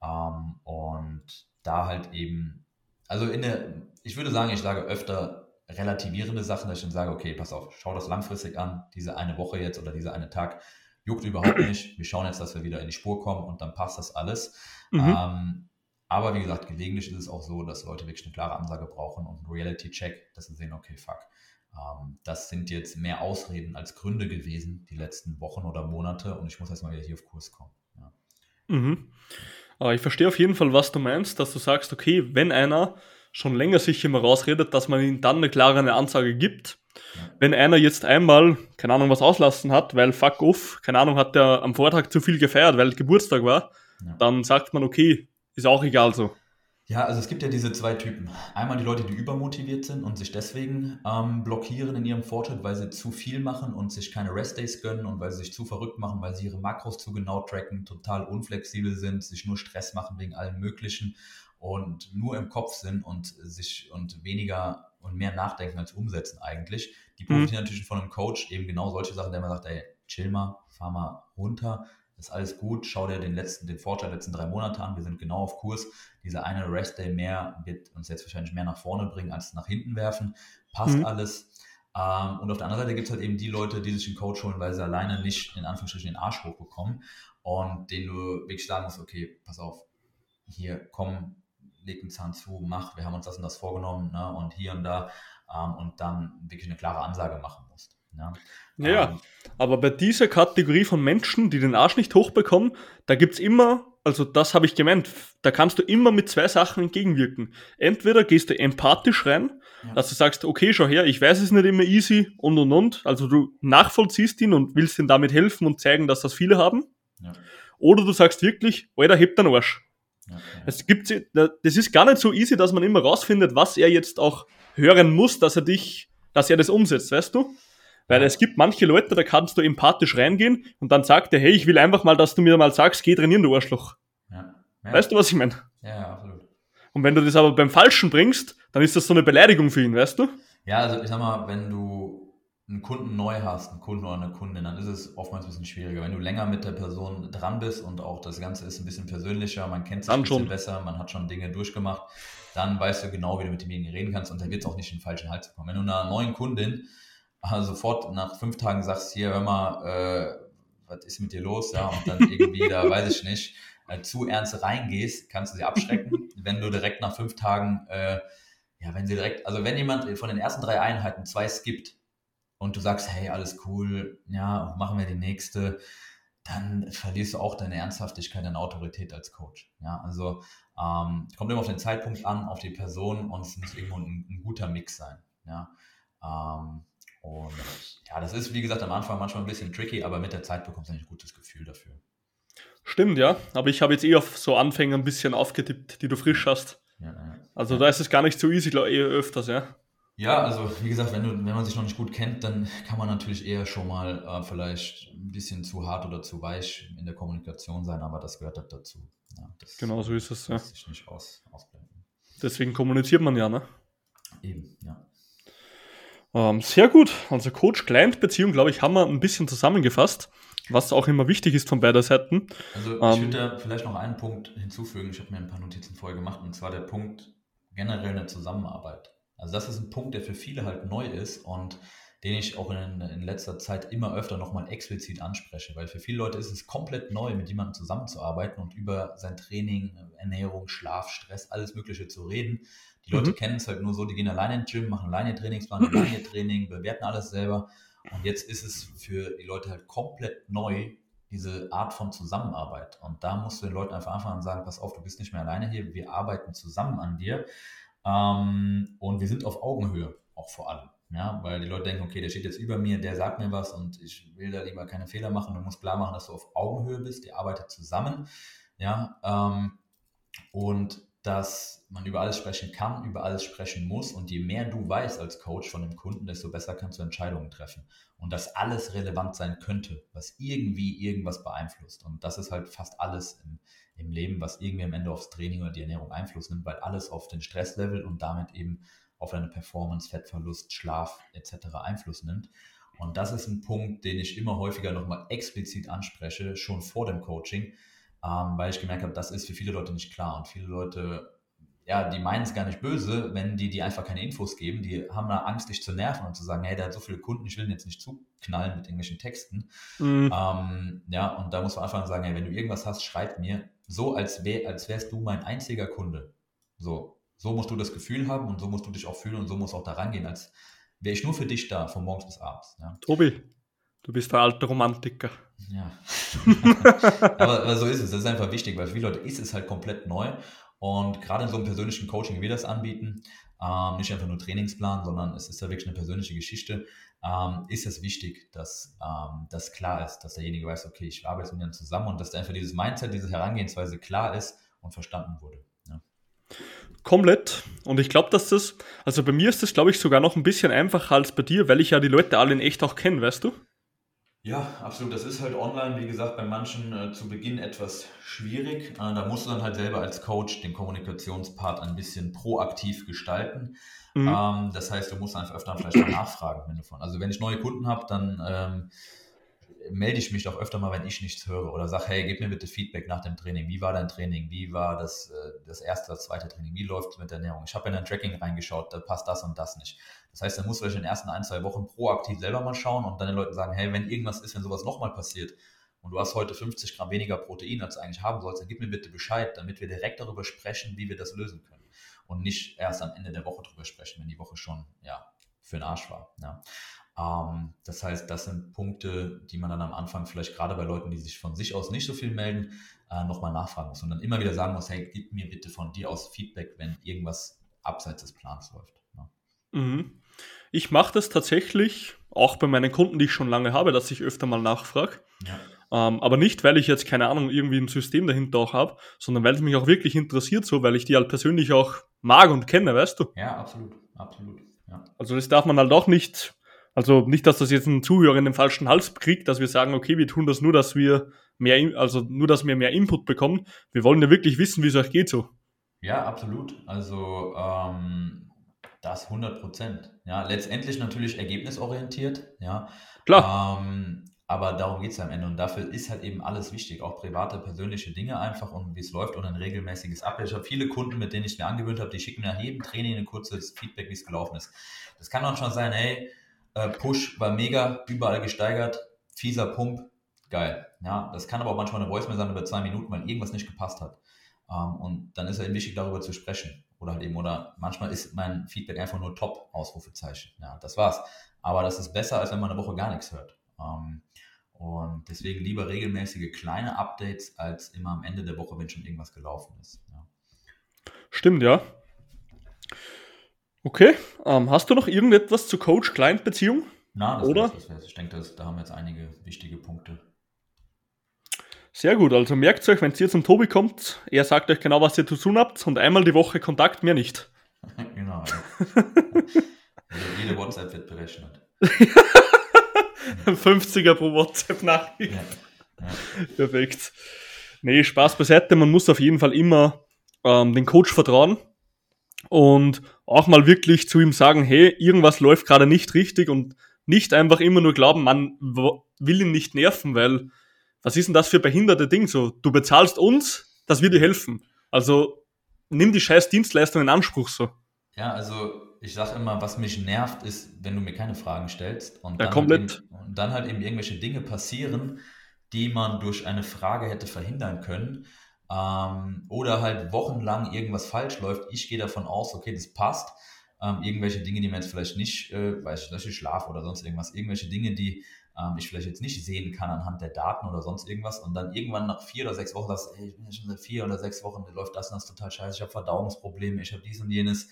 Ähm, und da halt eben, also in der, ich würde sagen, ich sage öfter relativierende Sachen, dass ich dann sage, okay, pass auf, schau das langfristig an, diese eine Woche jetzt oder dieser eine Tag juckt überhaupt nicht. Wir schauen jetzt, dass wir wieder in die Spur kommen und dann passt das alles. Mhm. Ähm, Aber wie gesagt, gelegentlich ist es auch so, dass Leute wirklich eine klare Ansage brauchen und einen Reality-Check, dass sie sehen, okay, fuck. Ähm, das sind jetzt mehr Ausreden als Gründe gewesen, die letzten Wochen oder Monate und ich muss erstmal wieder hier auf Kurs kommen. Ja. Mhm. Aber ich verstehe auf jeden Fall, was du meinst, dass du sagst, okay, wenn einer schon länger sich immer rausredet, dass man ihm dann eine klare Ansage gibt. Ja. Wenn einer jetzt einmal, keine Ahnung, was auslassen hat, weil fuck off, keine Ahnung, hat der am Vortag zu viel gefeiert, weil Geburtstag war, ja. dann sagt man, okay, ist auch egal so. Ja, also es gibt ja diese zwei Typen. Einmal die Leute, die übermotiviert sind und sich deswegen ähm, blockieren in ihrem Fortschritt, weil sie zu viel machen und sich keine Restdays gönnen und weil sie sich zu verrückt machen, weil sie ihre Makros zu genau tracken, total unflexibel sind, sich nur Stress machen wegen allem Möglichen und nur im Kopf sind und sich und weniger und mehr nachdenken als umsetzen eigentlich. Die profitieren mhm. natürlich von einem Coach, eben genau solche Sachen, der immer sagt, ey, chill mal, fahr mal runter, ist alles gut, schau dir den letzten, den Fortschritt der letzten drei Monate an, wir sind genau auf Kurs. Dieser eine Rest Day mehr wird uns jetzt wahrscheinlich mehr nach vorne bringen als nach hinten werfen. Passt mhm. alles. Ähm, und auf der anderen Seite gibt es halt eben die Leute, die sich einen Coach holen, weil sie alleine nicht in Anführungsstrichen den Arsch hochbekommen und denen du wirklich sagen musst, okay, pass auf, hier komm, leg den Zahn zu, mach, wir haben uns das und das vorgenommen ne, und hier und da ähm, und dann wirklich eine klare Ansage machen. Ja, ja ähm, aber bei dieser Kategorie von Menschen, die den Arsch nicht hochbekommen, da gibt es immer, also das habe ich gemeint, da kannst du immer mit zwei Sachen entgegenwirken. Entweder gehst du empathisch rein, ja. dass du sagst, okay, schau her, ich weiß es nicht immer easy und und und, also du nachvollziehst ihn und willst ihm damit helfen und zeigen, dass das viele haben. Ja. Oder du sagst wirklich, Alter, heb deinen Arsch. Okay. Es gibt, das ist gar nicht so easy, dass man immer rausfindet, was er jetzt auch hören muss, dass er dich, dass er das umsetzt, weißt du? Weil es gibt manche Leute, da kannst du empathisch reingehen und dann sagt er, hey, ich will einfach mal, dass du mir mal sagst, geh trainieren, du Arschloch. Ja. Ja. Weißt du, was ich meine? Ja, absolut. Und wenn du das aber beim Falschen bringst, dann ist das so eine Beleidigung für ihn, weißt du? Ja, also ich sag mal, wenn du einen Kunden neu hast, einen Kunden oder eine Kundin, dann ist es oftmals ein bisschen schwieriger. Wenn du länger mit der Person dran bist und auch das Ganze ist ein bisschen persönlicher, man kennt sich dann ein bisschen schon. besser, man hat schon Dinge durchgemacht, dann weißt du genau, wie du mit demjenigen reden kannst und dann wird es auch nicht in den falschen Hals kommen. Wenn du einer neuen Kundin also sofort nach fünf Tagen sagst, hier, hör mal, äh, was ist mit dir los? Ja, und dann irgendwie, da weiß ich nicht, äh, zu ernst reingehst, kannst du sie abschrecken. wenn du direkt nach fünf Tagen, äh, ja, wenn sie direkt, also wenn jemand von den ersten drei Einheiten zwei skippt und du sagst, hey, alles cool, ja, machen wir die nächste, dann verlierst du auch deine Ernsthaftigkeit, deine Autorität als Coach. Ja, also ähm, kommt immer auf den Zeitpunkt an, auf die Person und es muss irgendwo ein, ein guter Mix sein. Ja, ähm, und ja, das ist, wie gesagt, am Anfang manchmal ein bisschen tricky, aber mit der Zeit bekommst du ein gutes Gefühl dafür. Stimmt, ja. Aber ich habe jetzt eh auf so Anfänger ein bisschen aufgetippt, die du frisch hast. Ja, ja. Also da ist es gar nicht so easy, glaube ich, eher öfters, ja. Ja, also wie gesagt, wenn, du, wenn man sich noch nicht gut kennt, dann kann man natürlich eher schon mal äh, vielleicht ein bisschen zu hart oder zu weich in der Kommunikation sein, aber das gehört halt dazu. Ja, das genau so ist es, ja. Sich nicht aus, ausblenden. Deswegen kommuniziert man ja, ne? Eben, ja. Ähm, sehr gut. Also Coach-Client-Beziehung, glaube ich, haben wir ein bisschen zusammengefasst, was auch immer wichtig ist von beider Seiten. Also ich ähm, würde da vielleicht noch einen Punkt hinzufügen. Ich habe mir ein paar Notizen vorher gemacht, und zwar der Punkt generell eine Zusammenarbeit. Also das ist ein Punkt, der für viele halt neu ist und den ich auch in, in letzter Zeit immer öfter nochmal explizit anspreche, weil für viele Leute ist es komplett neu, mit jemandem zusammenzuarbeiten und über sein Training, Ernährung, Schlaf, Stress, alles Mögliche zu reden. Die Leute mhm. kennen es halt nur so, die gehen alleine ins Gym, machen alleine Trainingsplan, alleine Training, bewerten alles selber. Und jetzt ist es für die Leute halt komplett neu, diese Art von Zusammenarbeit. Und da musst du den Leuten einfach anfangen und sagen, pass auf, du bist nicht mehr alleine hier, wir arbeiten zusammen an dir. Ähm, und wir sind auf Augenhöhe, auch vor allem. Ja, weil die Leute denken, okay, der steht jetzt über mir, der sagt mir was und ich will da lieber keine Fehler machen. Du musst klar machen, dass du auf Augenhöhe bist, ihr arbeitet zusammen. Ja, ähm, und dass man über alles sprechen kann, über alles sprechen muss und je mehr du weißt als Coach von dem Kunden, desto besser kannst du Entscheidungen treffen und dass alles relevant sein könnte, was irgendwie irgendwas beeinflusst und das ist halt fast alles im, im Leben, was irgendwie am Ende aufs Training oder die Ernährung Einfluss nimmt, weil alles auf den Stresslevel und damit eben auf deine Performance, Fettverlust, Schlaf etc. Einfluss nimmt. Und das ist ein Punkt, den ich immer häufiger nochmal explizit anspreche, schon vor dem Coaching, ähm, weil ich gemerkt habe, das ist für viele Leute nicht klar und viele Leute, ja, die meinen es gar nicht böse, wenn die dir einfach keine Infos geben. Die haben da Angst, dich zu nerven und zu sagen, hey, der hat so viele Kunden, ich will ihn jetzt nicht zuknallen mit irgendwelchen Texten. Mhm. Ähm, ja, und da muss man einfach sagen, hey, wenn du irgendwas hast, schreib mir. so, als, wär, als wärst du mein einziger Kunde. So, so musst du das Gefühl haben und so musst du dich auch fühlen und so musst du auch da rangehen, als wäre ich nur für dich da, von morgens bis abends. Ja. Tobi, du bist der alte Romantiker. Ja. aber, aber, so ist es. Das ist einfach wichtig, weil für viele Leute ist es halt komplett neu. Und gerade in so einem persönlichen Coaching, wie wir das anbieten, ähm, nicht einfach nur Trainingsplan, sondern es ist ja wirklich eine persönliche Geschichte, ähm, ist es wichtig, dass ähm, das klar ist, dass derjenige weiß, okay, ich arbeite mit ihm zusammen und dass einfach dieses Mindset, diese Herangehensweise klar ist und verstanden wurde. Ja. Komplett. Und ich glaube, dass das, also bei mir ist das, glaube ich, sogar noch ein bisschen einfacher als bei dir, weil ich ja die Leute alle in echt auch kenne, weißt du? Ja, absolut. Das ist halt online, wie gesagt, bei manchen äh, zu Beginn etwas schwierig. Äh, da musst du dann halt selber als Coach den Kommunikationspart ein bisschen proaktiv gestalten. Mhm. Ähm, das heißt, du musst einfach öfter vielleicht mal nachfragen, wenn du von. Also wenn ich neue Kunden habe, dann ähm, melde ich mich auch öfter mal, wenn ich nichts höre oder sage, hey, gib mir bitte Feedback nach dem Training. Wie war dein Training? Wie war das, äh, das erste, das zweite Training? Wie läuft es mit der Ernährung? Ich habe in dein Tracking reingeschaut, da passt das und das nicht. Das heißt, dann musst du in den ersten ein, zwei Wochen proaktiv selber mal schauen und dann den Leuten sagen, hey, wenn irgendwas ist, wenn sowas nochmal passiert und du hast heute 50 Gramm weniger Protein, als du eigentlich haben sollst, dann gib mir bitte Bescheid, damit wir direkt darüber sprechen, wie wir das lösen können. Und nicht erst am Ende der Woche darüber sprechen, wenn die Woche schon ja, für den Arsch war. Ja. Ähm, das heißt, das sind Punkte, die man dann am Anfang vielleicht gerade bei Leuten, die sich von sich aus nicht so viel melden, äh, nochmal nachfragen muss und dann immer wieder sagen muss, hey, gib mir bitte von dir aus Feedback, wenn irgendwas abseits des Plans läuft. Ja. Mhm. Ich mache das tatsächlich auch bei meinen Kunden, die ich schon lange habe, dass ich öfter mal nachfrage. Ja. Ähm, aber nicht, weil ich jetzt, keine Ahnung, irgendwie ein System dahinter auch habe, sondern weil es mich auch wirklich interessiert, so, weil ich die halt persönlich auch mag und kenne, weißt du? Ja, absolut, absolut. Ja. Also das darf man halt auch nicht also nicht, dass das jetzt ein Zuhörer in den falschen Hals kriegt, dass wir sagen, okay, wir tun das nur, dass wir mehr, also nur, dass wir mehr Input bekommen. Wir wollen ja wirklich wissen, wie es euch geht so. Ja, absolut. Also ähm, das 100 Prozent. Ja, letztendlich natürlich ergebnisorientiert. Ja, klar. Ähm, aber darum geht es am Ende und dafür ist halt eben alles wichtig, auch private, persönliche Dinge einfach und wie es läuft und ein regelmäßiges Update. Ich habe viele Kunden, mit denen ich mir angewöhnt habe, die schicken mir nach jedem Training ein kurzes Feedback, wie es gelaufen ist. Das kann auch schon sein, hey, äh, Push war mega, überall gesteigert, fieser Pump, geil. Ja, das kann aber auch manchmal eine Voicemail sein über zwei Minuten, weil irgendwas nicht gepasst hat. Ähm, und dann ist es eben wichtig, darüber zu sprechen. Oder halt eben, oder manchmal ist mein Feedback einfach nur top, Ausrufezeichen. Ja, das war's. Aber das ist besser, als wenn man eine Woche gar nichts hört. Ähm, und deswegen lieber regelmäßige kleine Updates als immer am Ende der Woche, wenn schon irgendwas gelaufen ist. Ja. Stimmt, ja. Okay, ähm, hast du noch irgendetwas zur Coach-Client-Beziehung? Na, das Oder? Wär's, das Ich denke, das, da haben wir jetzt einige wichtige Punkte. Sehr gut, also merkt euch, wenn ihr zum Tobi kommt, er sagt euch genau, was ihr zu tun habt und einmal die Woche Kontakt, mehr nicht. genau. Jede WhatsApp wird berechnet. 50er pro WhatsApp-Nachricht. Ja, ja. Perfekt. Nee, Spaß beiseite, man muss auf jeden Fall immer ähm, den Coach vertrauen und auch mal wirklich zu ihm sagen, hey, irgendwas läuft gerade nicht richtig und nicht einfach immer nur glauben, man will ihn nicht nerven, weil was ist denn das für behinderte Ding so? Du bezahlst uns, dass wir dir helfen. Also nimm die scheiß Dienstleistung in Anspruch so. Ja, also ich sage immer, was mich nervt, ist, wenn du mir keine Fragen stellst und dann, ja, komplett. Halt eben, und dann halt eben irgendwelche Dinge passieren, die man durch eine Frage hätte verhindern können ähm, oder halt wochenlang irgendwas falsch läuft. Ich gehe davon aus, okay, das passt. Ähm, irgendwelche Dinge, die man jetzt vielleicht nicht, äh, weiß ich, zum Beispiel Schlaf oder sonst irgendwas, irgendwelche Dinge, die ähm, ich vielleicht jetzt nicht sehen kann anhand der Daten oder sonst irgendwas und dann irgendwann nach vier oder sechs Wochen sagst, ey, ich bin jetzt schon seit vier oder sechs Wochen, läuft das und das total scheiße, ich habe Verdauungsprobleme, ich habe dies und jenes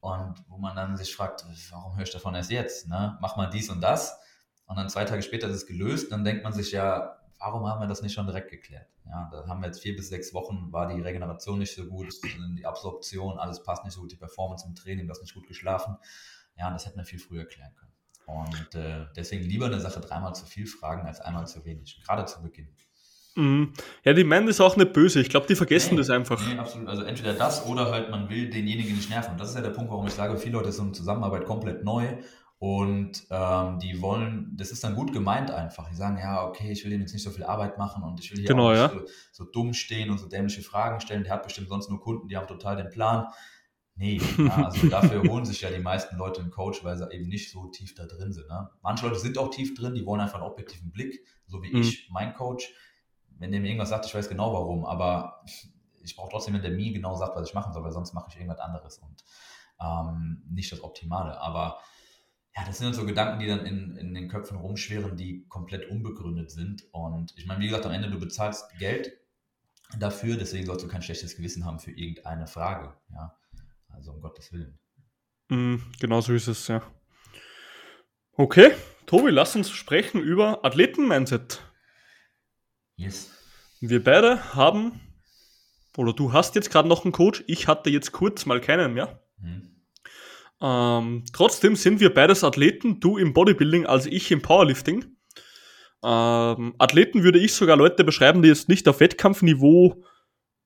und wo man dann sich fragt, warum höre ich davon erst jetzt? Ne? Mach mal dies und das und dann zwei Tage später ist es gelöst, dann denkt man sich ja, warum haben wir das nicht schon direkt geklärt? Ja, da haben wir jetzt vier bis sechs Wochen, war die Regeneration nicht so gut, die Absorption, alles passt nicht so gut, die Performance im Training, du hast nicht gut geschlafen. Ja, das hätten wir viel früher klären können. Und äh, deswegen lieber eine Sache dreimal zu viel fragen als einmal zu wenig, gerade zu Beginn. Mhm. Ja, die meinen das auch nicht böse. Ich glaube, die vergessen nee, das einfach. Nee, absolut. Also entweder das oder halt man will denjenigen nicht nerven. Und das ist ja der Punkt, warum ich sage, viele Leute sind in Zusammenarbeit komplett neu und ähm, die wollen, das ist dann gut gemeint einfach. Die sagen, ja, okay, ich will ihm jetzt nicht so viel Arbeit machen und ich will hier genau, auch nicht ja. so, so, dumm stehen und so dämliche Fragen stellen. Der hat bestimmt sonst nur Kunden, die haben total den Plan. Nee, ja, also dafür holen sich ja die meisten Leute einen Coach, weil sie eben nicht so tief da drin sind. Ne? Manche Leute sind auch tief drin, die wollen einfach einen objektiven Blick, so wie mhm. ich, mein Coach. wenn der mir irgendwas sagt, ich weiß genau warum, aber ich brauche trotzdem, wenn der mir genau sagt, was ich machen soll, weil sonst mache ich irgendwas anderes und ähm, nicht das Optimale. Aber ja, das sind dann so Gedanken, die dann in, in den Köpfen rumschwirren, die komplett unbegründet sind. Und ich meine, wie gesagt, am Ende, du bezahlst Geld dafür, deswegen sollst du kein schlechtes Gewissen haben für irgendeine Frage. Ja, also um Gottes Willen. Mm, genau so ist es, ja. Okay, Tobi, lass uns sprechen über Athleten-Mindset. Yes. Wir beide haben, oder du hast jetzt gerade noch einen Coach, ich hatte jetzt kurz mal keinen, ja? Mhm. Ähm, trotzdem sind wir beides Athleten, du im Bodybuilding als ich im Powerlifting. Ähm, Athleten würde ich sogar Leute beschreiben, die jetzt nicht auf Wettkampfniveau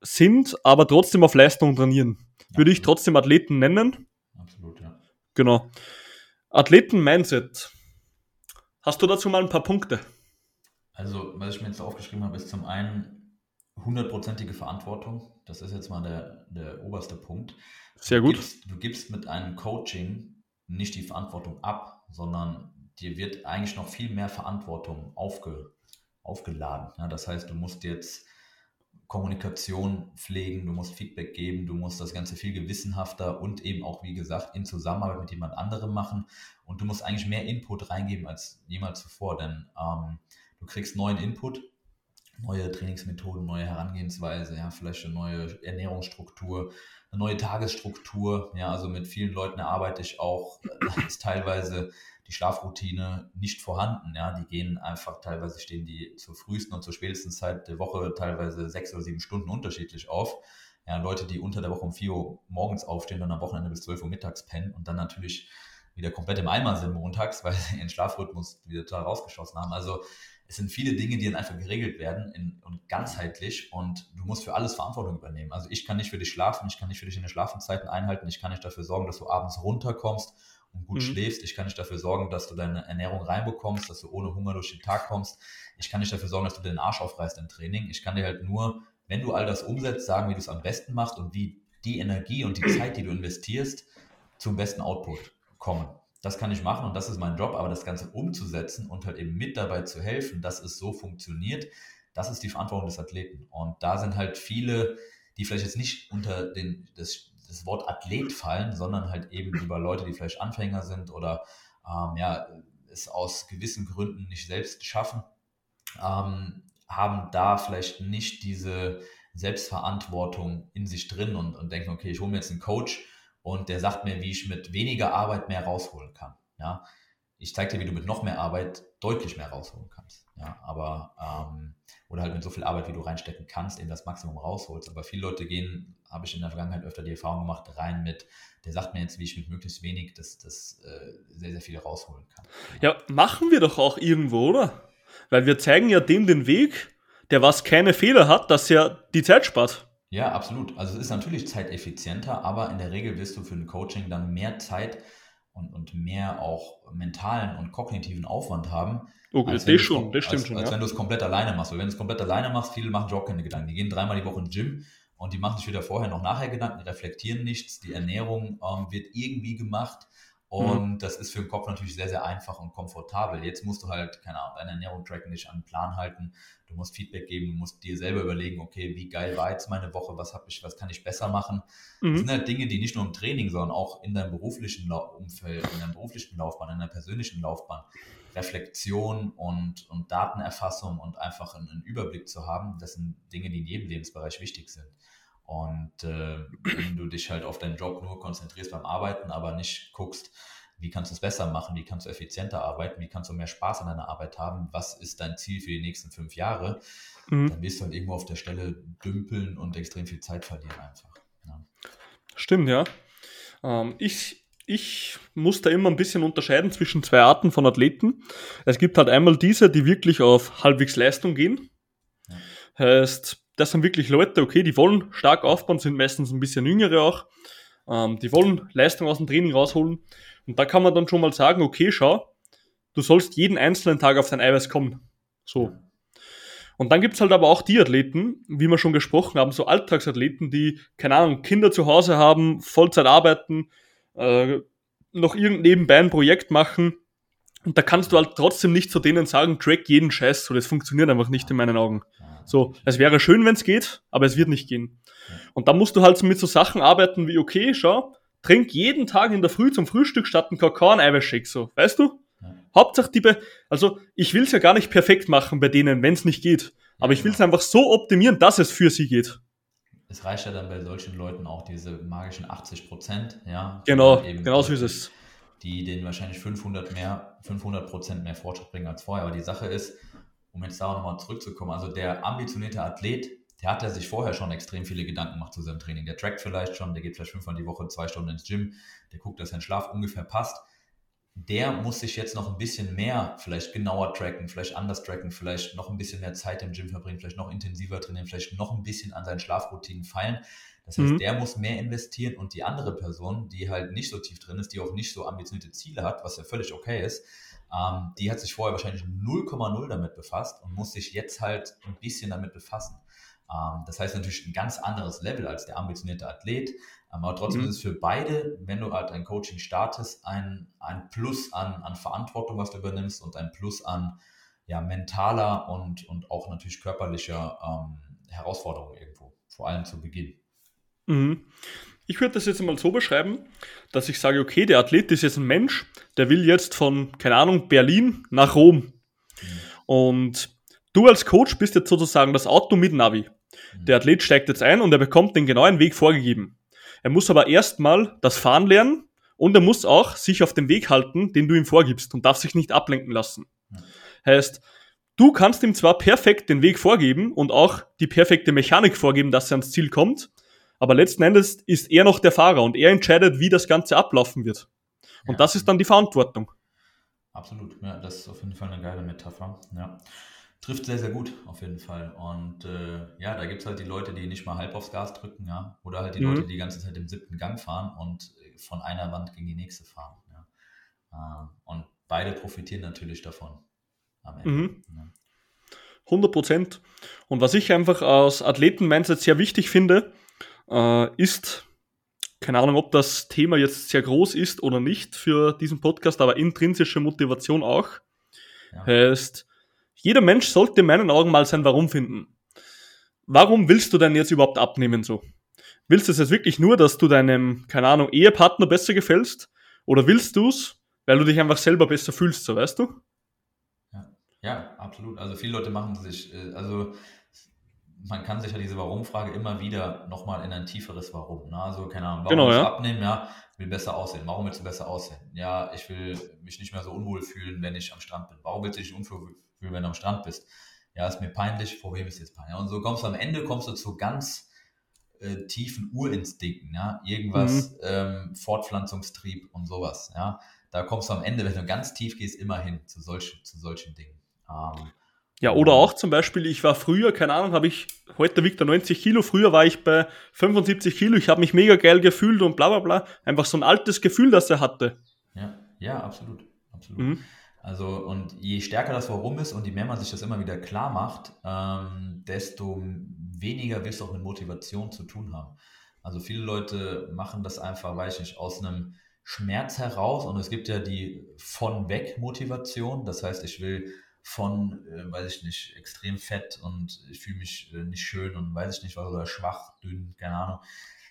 sind, aber trotzdem auf Leistung trainieren. Ja, würde ich trotzdem Athleten nennen. Absolut, ja. Genau. Athleten-Mindset. Hast du dazu mal ein paar Punkte? Also, was ich mir jetzt aufgeschrieben habe, ist zum einen hundertprozentige Verantwortung. Das ist jetzt mal der, der oberste Punkt. Sehr gut. Du gibst, du gibst mit einem Coaching nicht die Verantwortung ab, sondern dir wird eigentlich noch viel mehr Verantwortung aufge, aufgeladen. Ja, das heißt, du musst jetzt Kommunikation pflegen, du musst Feedback geben, du musst das Ganze viel gewissenhafter und eben auch, wie gesagt, in Zusammenarbeit mit jemand anderem machen. Und du musst eigentlich mehr Input reingeben als jemals zuvor, denn ähm, du kriegst neuen Input, neue Trainingsmethoden, neue Herangehensweise, ja, vielleicht eine neue Ernährungsstruktur, eine neue Tagesstruktur. Ja, also mit vielen Leuten arbeite ich auch, da ist teilweise die Schlafroutine nicht vorhanden. Ja, die gehen einfach, teilweise stehen die zur frühesten und zur spätesten Zeit der Woche teilweise sechs oder sieben Stunden unterschiedlich auf. Ja, Leute, die unter der Woche um vier Uhr morgens aufstehen und am Wochenende bis zwölf Uhr mittags pennen und dann natürlich wieder komplett im Eimer sind montags, weil sie ihren Schlafrhythmus wieder total rausgeschossen haben. Also es sind viele Dinge, die dann einfach geregelt werden in, und ganzheitlich und du musst für alles Verantwortung übernehmen. Also ich kann nicht für dich schlafen, ich kann nicht für dich in den Schlafenzeiten einhalten, ich kann nicht dafür sorgen, dass du abends runterkommst und gut mhm. schläfst, ich kann nicht dafür sorgen, dass du deine Ernährung reinbekommst, dass du ohne Hunger durch den Tag kommst, ich kann nicht dafür sorgen, dass du den Arsch aufreißt im Training, ich kann dir halt nur, wenn du all das umsetzt, sagen, wie du es am besten machst und wie die Energie und die Zeit, die du investierst, zum besten Output kommen das kann ich machen und das ist mein Job, aber das Ganze umzusetzen und halt eben mit dabei zu helfen, dass es so funktioniert, das ist die Verantwortung des Athleten. Und da sind halt viele, die vielleicht jetzt nicht unter den, das, das Wort Athlet fallen, sondern halt eben über Leute, die vielleicht Anfänger sind oder ähm, ja, es aus gewissen Gründen nicht selbst schaffen, ähm, haben da vielleicht nicht diese Selbstverantwortung in sich drin und, und denken, okay, ich hole mir jetzt einen Coach, und der sagt mir, wie ich mit weniger Arbeit mehr rausholen kann. Ja, ich zeige dir, wie du mit noch mehr Arbeit deutlich mehr rausholen kannst. Ja, aber ähm, oder halt mit so viel Arbeit, wie du reinstecken kannst, eben das Maximum rausholst. Aber viele Leute gehen, habe ich in der Vergangenheit öfter die Erfahrung gemacht, rein mit, der sagt mir jetzt, wie ich mit möglichst wenig das, das äh, sehr, sehr viel rausholen kann. Ja. ja, machen wir doch auch irgendwo, oder? Weil wir zeigen ja dem den Weg, der was keine Fehler hat, dass er die Zeit spart. Ja, absolut. Also es ist natürlich zeiteffizienter, aber in der Regel wirst du für ein Coaching dann mehr Zeit und, und mehr auch mentalen und kognitiven Aufwand haben. Okay, als das schon, das stimmt als, schon. Als ja. wenn du es komplett alleine machst. Weil wenn du es komplett alleine machst, viele machen auch keine Gedanken. Die gehen dreimal die Woche ins Gym und die machen sich weder vorher noch nachher Gedanken, reflektieren nichts. Die Ernährung ähm, wird irgendwie gemacht. Und mhm. das ist für den Kopf natürlich sehr, sehr einfach und komfortabel. Jetzt musst du halt, keine Ahnung, deine Ernährung tracken, dich an den Plan halten. Du musst Feedback geben, du musst dir selber überlegen, okay, wie geil war jetzt meine Woche, was habe ich, was kann ich besser machen? Mhm. Das sind halt Dinge, die nicht nur im Training, sondern auch in deinem beruflichen Umfeld, in deinem beruflichen Laufbahn, in deiner persönlichen Laufbahn, Reflexion und, und Datenerfassung und einfach einen, einen Überblick zu haben, das sind Dinge, die in jedem Lebensbereich wichtig sind. Und äh, wenn du dich halt auf deinen Job nur konzentrierst beim Arbeiten, aber nicht guckst, wie kannst du es besser machen, wie kannst du effizienter arbeiten, wie kannst du mehr Spaß an deiner Arbeit haben, was ist dein Ziel für die nächsten fünf Jahre, mhm. dann wirst du halt irgendwo auf der Stelle dümpeln und extrem viel Zeit verlieren einfach. Ja. Stimmt, ja. Ähm, ich, ich muss da immer ein bisschen unterscheiden zwischen zwei Arten von Athleten. Es gibt halt einmal diese, die wirklich auf halbwegs Leistung gehen. Ja. Heißt, das sind wirklich Leute, okay, die wollen stark aufbauen, sind meistens ein bisschen jüngere auch. Ähm, die wollen Leistung aus dem Training rausholen. Und da kann man dann schon mal sagen, okay, schau, du sollst jeden einzelnen Tag auf dein Eiweiß kommen. So. Und dann gibt's halt aber auch die Athleten, wie wir schon gesprochen haben, so Alltagsathleten, die, keine Ahnung, Kinder zu Hause haben, Vollzeit arbeiten, äh, noch irgendein nebenbei ein Projekt machen Und da kannst du halt trotzdem nicht zu denen sagen, track jeden Scheiß, so das funktioniert einfach nicht in meinen Augen. So, es wäre schön, wenn es geht, aber es wird nicht gehen. Und da musst du halt mit so Sachen arbeiten wie, okay, schau, trink jeden Tag in der Früh zum Frühstück statt einen Kakao einen Eiweißshake, so, weißt du? Hauptsache die, Be also ich will es ja gar nicht perfekt machen bei denen, wenn es nicht geht. Aber ich will es einfach so optimieren, dass es für sie geht. Es reicht ja dann bei solchen Leuten auch diese magischen 80 Prozent, ja. Genau, genau so ist es die denen wahrscheinlich 500 mehr, 500 Prozent mehr Fortschritt bringen als vorher. Aber die Sache ist, um jetzt da nochmal zurückzukommen, also der ambitionierte Athlet, der hat ja sich vorher schon extrem viele Gedanken gemacht zu seinem Training. Der trackt vielleicht schon, der geht vielleicht fünfmal die Woche zwei Stunden ins Gym, der guckt, dass sein Schlaf ungefähr passt. Der muss sich jetzt noch ein bisschen mehr, vielleicht genauer tracken, vielleicht anders tracken, vielleicht noch ein bisschen mehr Zeit im Gym verbringen, vielleicht noch intensiver trainieren, vielleicht noch ein bisschen an seinen Schlafroutinen feilen. Das heißt, mhm. der muss mehr investieren und die andere Person, die halt nicht so tief drin ist, die auch nicht so ambitionierte Ziele hat, was ja völlig okay ist, ähm, die hat sich vorher wahrscheinlich 0,0 damit befasst und muss sich jetzt halt ein bisschen damit befassen. Ähm, das heißt natürlich ein ganz anderes Level als der ambitionierte Athlet, aber trotzdem mhm. ist es für beide, wenn du halt ein Coaching startest, ein, ein Plus an, an Verantwortung, was du übernimmst und ein Plus an ja, mentaler und, und auch natürlich körperlicher ähm, Herausforderung irgendwo, vor allem zu Beginn. Mhm. Ich würde das jetzt mal so beschreiben, dass ich sage, okay, der Athlet ist jetzt ein Mensch, der will jetzt von, keine Ahnung, Berlin nach Rom. Und du als Coach bist jetzt sozusagen das Auto mit Navi. Mhm. Der Athlet steigt jetzt ein und er bekommt den genauen Weg vorgegeben. Er muss aber erstmal das Fahren lernen und er muss auch sich auf den Weg halten, den du ihm vorgibst und darf sich nicht ablenken lassen. Heißt, du kannst ihm zwar perfekt den Weg vorgeben und auch die perfekte Mechanik vorgeben, dass er ans Ziel kommt, aber letzten Endes ist er noch der Fahrer und er entscheidet, wie das Ganze ablaufen wird. Und ja. das ist dann die Verantwortung. Absolut, ja, das ist auf jeden Fall eine geile Metapher. Ja. Trifft sehr, sehr gut, auf jeden Fall. Und äh, ja, da gibt es halt die Leute, die nicht mal halb aufs Gas drücken, ja. Oder halt die mhm. Leute, die die ganze Zeit im siebten Gang fahren und von einer Wand gegen die nächste fahren. Ja. Äh, und beide profitieren natürlich davon am Ende. Mhm. Ja. 100 Prozent. Und was ich einfach aus Athleten-Mindset sehr wichtig finde, äh, ist, keine Ahnung, ob das Thema jetzt sehr groß ist oder nicht für diesen Podcast, aber intrinsische Motivation auch. Ja. Heißt, jeder Mensch sollte in meinen Augen mal sein Warum finden. Warum willst du denn jetzt überhaupt abnehmen so? Willst du es jetzt wirklich nur, dass du deinem, keine Ahnung, Ehepartner besser gefällst? Oder willst du es, weil du dich einfach selber besser fühlst, so weißt du? Ja, ja absolut. Also viele Leute machen sich, äh, also man kann sich ja diese Warum-Frage immer wieder nochmal in ein tieferes Warum. Ne? Also, keine Ahnung, warum genau, ja. abnehmen? Ja, will besser aussehen. Warum willst du besser aussehen? Ja, ich will mich nicht mehr so unwohl fühlen, wenn ich am Strand bin. Warum willst du dich unwohl fühlen, wenn du am Strand bist? Ja, ist mir peinlich, vor wem ist jetzt peinlich? Und so kommst du am Ende, kommst du zu ganz äh, tiefen Urinstinkten, ja, irgendwas, mhm. ähm, Fortpflanzungstrieb und sowas, ja. Da kommst du am Ende, wenn du ganz tief gehst, immer hin zu solchen, zu solchen Dingen. Ähm, ja, oder auch zum Beispiel, ich war früher, keine Ahnung, habe ich, heute wiegt er 90 Kilo, früher war ich bei 75 Kilo, ich habe mich mega geil gefühlt und bla bla bla. Einfach so ein altes Gefühl, das er hatte. Ja, ja, absolut. absolut. Mhm. Also, und je stärker das Warum ist und je mehr man sich das immer wieder klar macht, ähm, desto weniger wirst du auch mit Motivation zu tun haben. Also viele Leute machen das einfach, weiß ich nicht, aus einem Schmerz heraus und es gibt ja die von weg Motivation. Das heißt, ich will von, äh, weiß ich nicht, extrem fett und ich fühle mich äh, nicht schön und weiß ich nicht was oder schwach, dünn, keine Ahnung,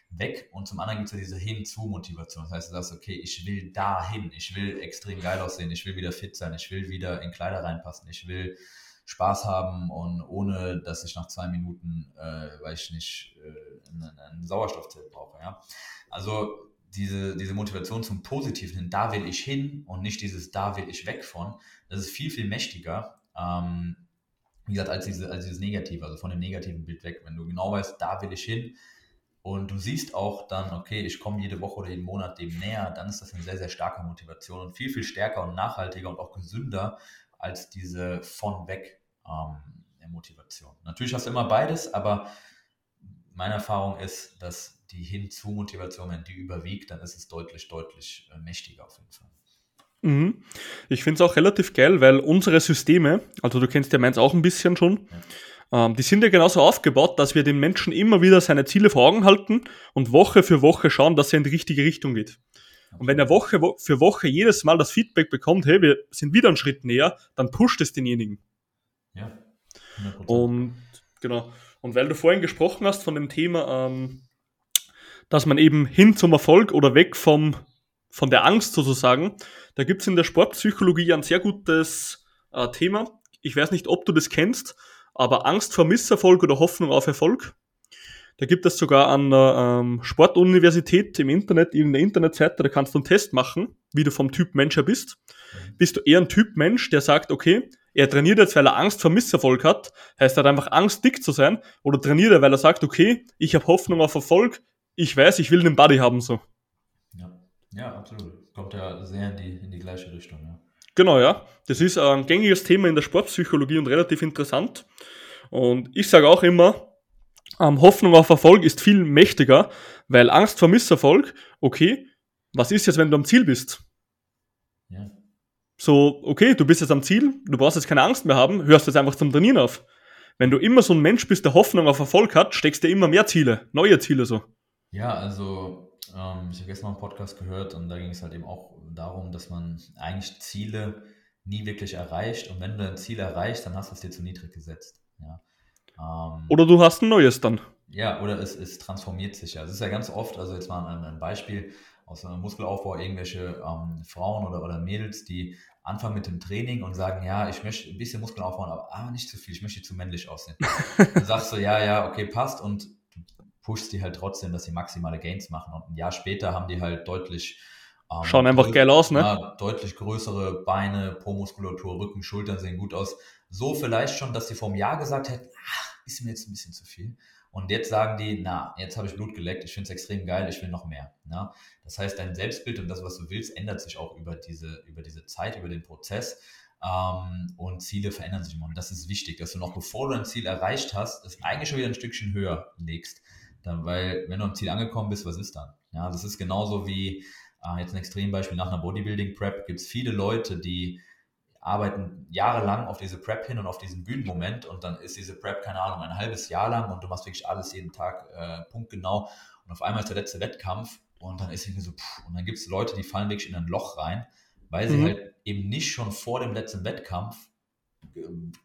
weg. Und zum anderen gibt es ja diese Hin-zu-Motivation. Das heißt, du sagst, okay, ich will dahin, ich will extrem geil aussehen, ich will wieder fit sein, ich will wieder in Kleider reinpassen, ich will Spaß haben und ohne, dass ich nach zwei Minuten, äh, weiß ich nicht, äh, einen, einen Sauerstoffzelt brauche. Ja? Also diese, diese Motivation zum Positiven hin, da will ich hin und nicht dieses da will ich weg von, das ist viel, viel mächtiger, ähm, wie gesagt, als, diese, als dieses Negative, also von dem negativen Bild weg. Wenn du genau weißt, da will ich hin und du siehst auch dann, okay, ich komme jede Woche oder jeden Monat dem näher, dann ist das eine sehr, sehr starke Motivation und viel, viel stärker und nachhaltiger und auch gesünder als diese von weg ähm, Motivation. Natürlich hast du immer beides, aber meine Erfahrung ist, dass die Hinzu-Motivation, wenn die überwiegt, dann ist es deutlich, deutlich äh, mächtiger auf jeden Fall. Mhm. Ich finde es auch relativ geil, weil unsere Systeme, also du kennst ja meins auch ein bisschen schon, ja. ähm, die sind ja genauso aufgebaut, dass wir den Menschen immer wieder seine Ziele vor Augen halten und Woche für Woche schauen, dass er in die richtige Richtung geht. Und wenn er Woche für Woche jedes Mal das Feedback bekommt, hey, wir sind wieder einen Schritt näher, dann pusht es denjenigen. Ja. 100%. Und genau. Und weil du vorhin gesprochen hast von dem Thema, ähm, dass man eben hin zum Erfolg oder weg vom, von der Angst sozusagen, da gibt es in der Sportpsychologie ein sehr gutes äh, Thema. Ich weiß nicht, ob du das kennst, aber Angst vor Misserfolg oder Hoffnung auf Erfolg. Da gibt es sogar an der ähm, Sportuniversität im Internet, irgendeine Internetseite, da kannst du einen Test machen, wie du vom Typ Mensch her bist. Mhm. Bist du eher ein Typ Mensch, der sagt, okay, er trainiert jetzt, weil er Angst vor Misserfolg hat, heißt er hat einfach Angst, dick zu sein, oder trainiert er, weil er sagt, okay, ich habe Hoffnung auf Erfolg, ich weiß, ich will einen Body haben, so. Ja, ja absolut. Kommt ja sehr in die, in die gleiche Richtung, ja. Genau, ja. Das ist ein gängiges Thema in der Sportpsychologie und relativ interessant. Und ich sage auch immer, ähm, Hoffnung auf Erfolg ist viel mächtiger, weil Angst vor Misserfolg, okay, was ist jetzt, wenn du am Ziel bist? Ja. So, okay, du bist jetzt am Ziel, du brauchst jetzt keine Angst mehr haben, hörst jetzt einfach zum Trainieren auf. Wenn du immer so ein Mensch bist, der Hoffnung auf Erfolg hat, steckst du immer mehr Ziele, neue Ziele so. Ja, also ähm, ich habe gestern mal einen Podcast gehört und da ging es halt eben auch darum, dass man eigentlich Ziele nie wirklich erreicht und wenn du ein Ziel erreichst, dann hast du es dir zu niedrig gesetzt. Ja. Ähm, oder du hast ein neues dann. Ja, oder es, es transformiert sich ja. Es ist ja ganz oft, also jetzt mal ein, ein Beispiel aus einem Muskelaufbau, irgendwelche ähm, Frauen oder, oder Mädels, die anfangen mit dem Training und sagen, ja, ich möchte ein bisschen Muskeln aufbauen, aber ah, nicht zu viel, ich möchte zu männlich aussehen. dann sagst du, ja, ja, okay, passt und pushst die halt trotzdem, dass sie maximale Gains machen und ein Jahr später haben die halt deutlich ähm, Schauen einfach geil aus, ne? Ja, deutlich größere Beine, Po-Muskulatur, Rücken, Schultern sehen gut aus. So vielleicht schon, dass sie vor einem Jahr gesagt hätten, ach, ist mir jetzt ein bisschen zu viel. Und jetzt sagen die, na, jetzt habe ich Blut geleckt, ich finde es extrem geil, ich will noch mehr. Na? Ne? Das heißt, dein Selbstbild und das, was du willst, ändert sich auch über diese, über diese Zeit, über den Prozess. Ähm, und Ziele verändern sich immer. Und das ist wichtig, dass du noch bevor du ein Ziel erreicht hast, das eigentlich schon wieder ein Stückchen höher legst. Dann, weil, wenn du am Ziel angekommen bist, was ist dann? Ja, das ist genauso wie, äh, jetzt ein Extrembeispiel nach einer Bodybuilding-Prep, gibt es viele Leute, die arbeiten jahrelang auf diese Prep hin und auf diesen Bühnenmoment und dann ist diese Prep, keine Ahnung, ein halbes Jahr lang und du machst wirklich alles jeden Tag äh, punktgenau und auf einmal ist der letzte Wettkampf und dann ist irgendwie so, pff, und dann gibt es Leute, die fallen wirklich in ein Loch rein, weil sie mhm. halt eben nicht schon vor dem letzten Wettkampf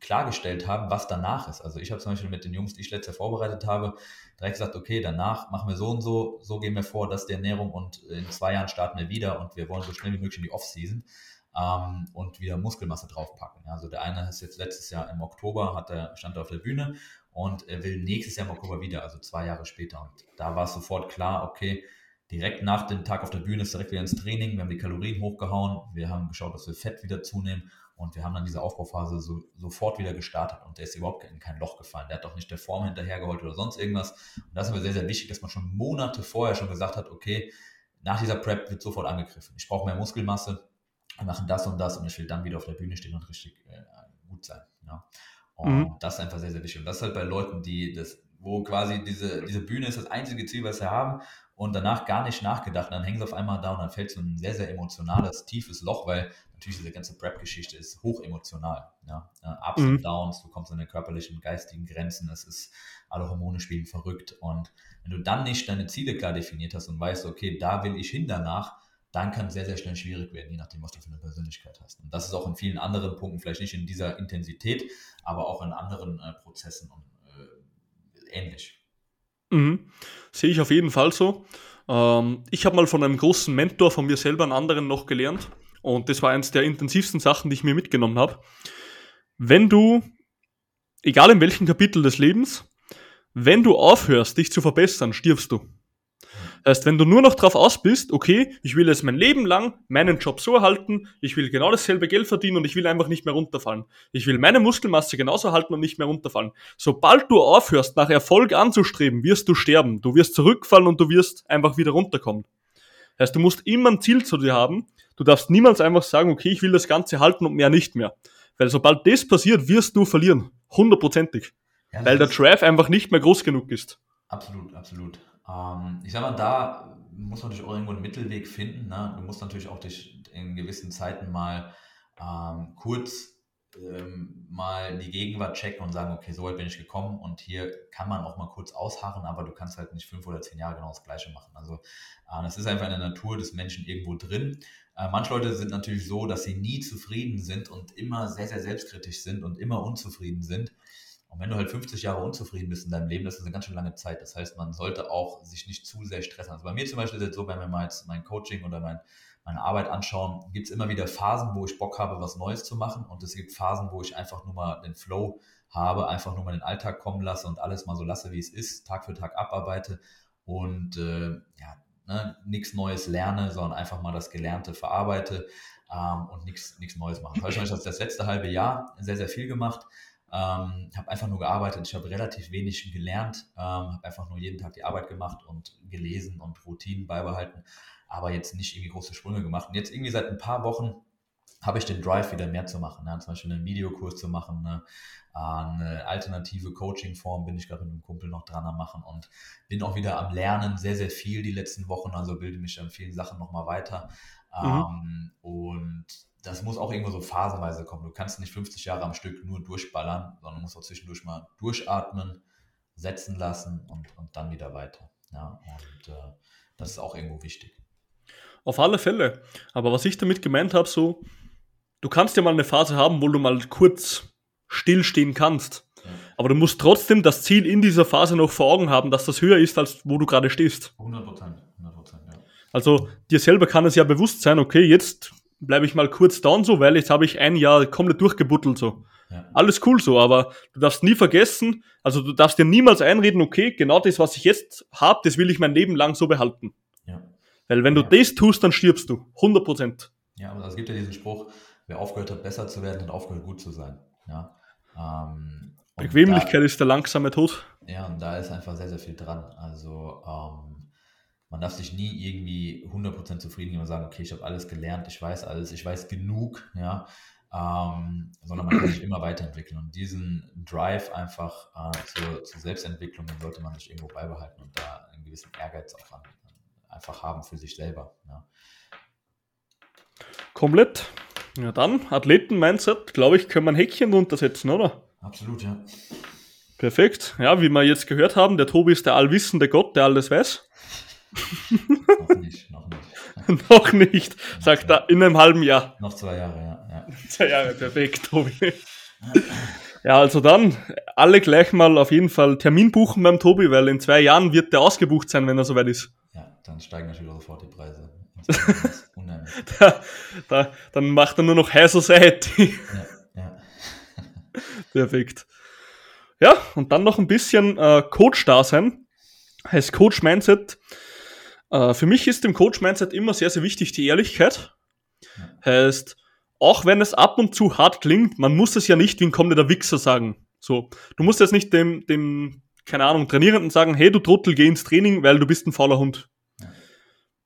klargestellt haben, was danach ist. Also ich habe zum Beispiel mit den Jungs, die ich letztes Jahr vorbereitet habe, direkt gesagt, okay, danach machen wir so und so, so gehen wir vor, das ist die Ernährung und in zwei Jahren starten wir wieder und wir wollen so schnell wie möglich in die Off-Season ähm, und wieder Muskelmasse draufpacken. Also der eine ist jetzt letztes Jahr im Oktober, hat er, stand er auf der Bühne und er will nächstes Jahr im Oktober wieder, also zwei Jahre später. Und da war es sofort klar, okay, direkt nach dem Tag auf der Bühne ist direkt wieder ins Training, wir haben die Kalorien hochgehauen, wir haben geschaut, dass wir Fett wieder zunehmen und wir haben dann diese Aufbauphase so, sofort wieder gestartet und der ist überhaupt in kein Loch gefallen. Der hat auch nicht der Form hinterhergeholt oder sonst irgendwas. Und das ist aber sehr, sehr wichtig, dass man schon Monate vorher schon gesagt hat, okay, nach dieser Prep wird sofort angegriffen. Ich brauche mehr Muskelmasse, wir machen das und das und ich will dann wieder auf der Bühne stehen und richtig äh, gut sein. Ja. Und mhm. das ist einfach sehr, sehr wichtig. Und das ist halt bei Leuten, die das, wo quasi diese, diese Bühne ist das einzige Ziel, was sie haben und danach gar nicht nachgedacht. Und dann hängen sie auf einmal da und dann fällt so ein sehr, sehr emotionales, tiefes Loch, weil natürlich diese ganze Prep-Geschichte ist hoch emotional. Ja? Ups mhm. und Downs, du kommst an deine körperlichen und geistigen Grenzen, es ist, alle Hormone spielen verrückt. Und wenn du dann nicht deine Ziele klar definiert hast und weißt, okay, da will ich hin danach, dann kann es sehr, sehr schnell schwierig werden, je nachdem, was du für eine Persönlichkeit hast. Und das ist auch in vielen anderen Punkten, vielleicht nicht in dieser Intensität, aber auch in anderen äh, Prozessen und, äh, ähnlich. Mhm. Sehe ich auf jeden Fall so. Ähm, ich habe mal von einem großen Mentor von mir selber einen anderen noch gelernt. Und das war eines der intensivsten Sachen, die ich mir mitgenommen habe. Wenn du, egal in welchem Kapitel des Lebens, wenn du aufhörst, dich zu verbessern, stirbst du. Das heißt, wenn du nur noch drauf aus bist, okay, ich will jetzt mein Leben lang meinen Job so erhalten, ich will genau dasselbe Geld verdienen und ich will einfach nicht mehr runterfallen. Ich will meine Muskelmasse genauso halten und nicht mehr runterfallen. Sobald du aufhörst, nach Erfolg anzustreben, wirst du sterben. Du wirst zurückfallen und du wirst einfach wieder runterkommen. Das heißt, du musst immer ein Ziel zu dir haben. Du darfst niemals einfach sagen, okay, ich will das Ganze halten und mehr nicht mehr. Weil sobald das passiert, wirst du verlieren. Hundertprozentig. Ja, weil der Drive einfach nicht mehr groß genug ist. Absolut, absolut. Ähm, ich sag mal, da muss man natürlich auch irgendwo einen Mittelweg finden. Ne? Du musst natürlich auch dich in gewissen Zeiten mal ähm, kurz ähm, mal die Gegenwart checken und sagen, okay, so weit bin ich gekommen und hier kann man auch mal kurz ausharren, aber du kannst halt nicht fünf oder zehn Jahre genau das Gleiche machen. Also äh, das ist einfach in der Natur des Menschen irgendwo drin. Äh, manche Leute sind natürlich so, dass sie nie zufrieden sind und immer sehr, sehr selbstkritisch sind und immer unzufrieden sind. Und wenn du halt 50 Jahre unzufrieden bist in deinem Leben, das ist eine ganz schön lange Zeit. Das heißt, man sollte auch sich nicht zu sehr stressen. Also bei mir zum Beispiel ist es so, wenn wir mal jetzt mein Coaching oder mein, meine Arbeit anschauen, gibt es immer wieder Phasen, wo ich Bock habe, was Neues zu machen. Und es gibt Phasen, wo ich einfach nur mal den Flow habe, einfach nur mal den Alltag kommen lasse und alles mal so lasse, wie es ist, Tag für Tag abarbeite und äh, ja, ne, nichts Neues lerne, sondern einfach mal das Gelernte verarbeite ähm, und nichts Neues machen. Das habe ich das letzte halbe Jahr sehr, sehr viel gemacht. Ähm, habe einfach nur gearbeitet, ich habe relativ wenig gelernt, ähm, habe einfach nur jeden Tag die Arbeit gemacht und gelesen und Routinen beibehalten, aber jetzt nicht irgendwie große Sprünge gemacht. Und jetzt irgendwie seit ein paar Wochen habe ich den Drive wieder mehr zu machen, ne? zum Beispiel einen Videokurs zu machen, ne? eine alternative Coaching-Form bin ich gerade mit einem Kumpel noch dran am machen und bin auch wieder am Lernen, sehr, sehr viel die letzten Wochen, also bilde mich an vielen Sachen nochmal weiter. Mhm. Ähm, und das muss auch irgendwo so phasenweise kommen. Du kannst nicht 50 Jahre am Stück nur durchballern, sondern musst auch zwischendurch mal durchatmen, setzen lassen und, und dann wieder weiter. Ja, und äh, das ist auch irgendwo wichtig. Auf alle Fälle. Aber was ich damit gemeint habe, so, du kannst ja mal eine Phase haben, wo du mal kurz stillstehen kannst. Ja. Aber du musst trotzdem das Ziel in dieser Phase noch vor Augen haben, dass das höher ist, als wo du gerade stehst. 100 Prozent. 100 ja. Also dir selber kann es ja bewusst sein, okay, jetzt bleibe ich mal kurz down so, weil jetzt habe ich ein Jahr komplett durchgebuttelt so. Ja. Alles cool so, aber du darfst nie vergessen, also du darfst dir niemals einreden, okay, genau das, was ich jetzt habe, das will ich mein Leben lang so behalten. Ja. Weil wenn du ja. das tust, dann stirbst du. 100 Prozent. Ja, aber es gibt ja diesen Spruch, wer aufgehört hat, besser zu werden, hat aufgehört, gut zu sein. Ja. Ähm, Bequemlichkeit da, ist der langsame Tod. Ja, und da ist einfach sehr, sehr viel dran. Also ähm, man darf sich nie irgendwie 100% zufrieden geben und sagen, okay, ich habe alles gelernt, ich weiß alles, ich weiß genug, ja, ähm, sondern man kann sich immer weiterentwickeln. Und diesen Drive einfach äh, zur, zur, Selbstentwicklung, den sollte man sich irgendwo beibehalten und da einen gewissen Ehrgeiz auch an, einfach haben für sich selber. Ja. Komplett. Ja, dann Athleten-Mindset, glaube ich, können wir ein Häkchen runtersetzen, oder? Absolut, ja. Perfekt. Ja, wie wir jetzt gehört haben, der Tobi ist der allwissende Gott, der alles weiß noch nicht, noch nicht. noch nicht, sagt er in einem halben Jahr. Noch zwei Jahre, ja. ja. Zwei Jahre, perfekt, Tobi. Ja, also dann alle gleich mal auf jeden Fall Termin buchen beim Tobi, weil in zwei Jahren wird der ausgebucht sein, wenn er soweit ist. Ja, dann steigen natürlich sofort die Preise. da, da, dann macht er nur noch High Society. Ja, ja. Perfekt. Ja, und dann noch ein bisschen äh, Coach da sein. Heißt Coach Mindset äh, für mich ist im Coach-Mindset immer sehr, sehr wichtig die Ehrlichkeit. Heißt, auch wenn es ab und zu hart klingt, man muss es ja nicht wie ein kommender Wichser sagen. So, du musst jetzt nicht dem, dem, keine Ahnung, Trainierenden sagen, hey, du Trottel, geh ins Training, weil du bist ein fauler Hund.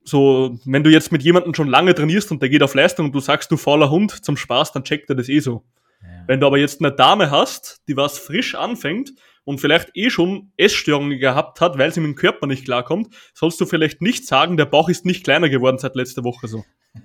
So, wenn du jetzt mit jemandem schon lange trainierst und der geht auf Leistung und du sagst, du fauler Hund zum Spaß, dann checkt er das eh so. Ja. Wenn du aber jetzt eine Dame hast, die was frisch anfängt und vielleicht eh schon Essstörungen gehabt hat, weil sie mit dem Körper nicht klarkommt, sollst du vielleicht nicht sagen, der Bauch ist nicht kleiner geworden seit letzter Woche so.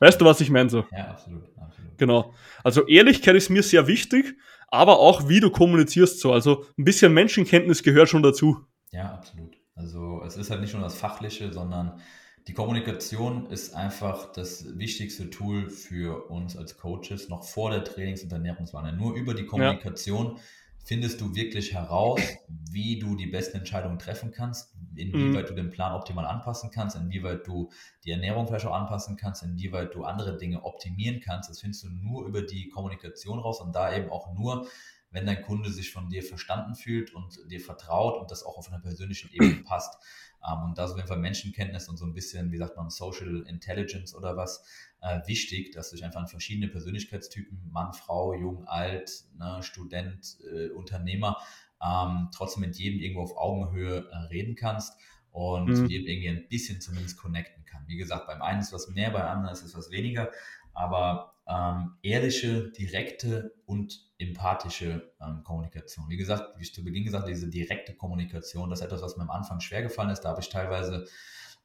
Weißt du, was ich meine so? Ja, absolut, absolut. Genau. Also Ehrlichkeit ist mir sehr wichtig, aber auch wie du kommunizierst so. Also ein bisschen Menschenkenntnis gehört schon dazu. Ja, absolut. Also es ist halt nicht nur das Fachliche, sondern die Kommunikation ist einfach das wichtigste Tool für uns als Coaches noch vor der Trainings- und Ernährungswanne. Nur über die Kommunikation ja findest du wirklich heraus, wie du die besten Entscheidungen treffen kannst, inwieweit mhm. du den Plan optimal anpassen kannst, inwieweit du die Ernährung vielleicht auch anpassen kannst, inwieweit du andere Dinge optimieren kannst. Das findest du nur über die Kommunikation raus und da eben auch nur, wenn dein Kunde sich von dir verstanden fühlt und dir vertraut und das auch auf einer persönlichen Ebene passt. Ähm, und da ist auf jeden Fall Menschenkenntnis und so ein bisschen, wie sagt man, Social Intelligence oder was, äh, wichtig, dass du dich einfach an verschiedene Persönlichkeitstypen, Mann, Frau, jung, alt, ne, Student, äh, Unternehmer, ähm, trotzdem mit jedem irgendwo auf Augenhöhe äh, reden kannst und mhm. jedem irgendwie ein bisschen zumindest connecten kann. Wie gesagt, beim einen ist was mehr, beim anderen ist es was weniger, aber ähm, ehrliche, direkte und empathische ähm, Kommunikation. Wie gesagt, wie ich zu Beginn gesagt habe, diese direkte Kommunikation, das ist etwas, was mir am Anfang schwer gefallen ist. Da habe ich teilweise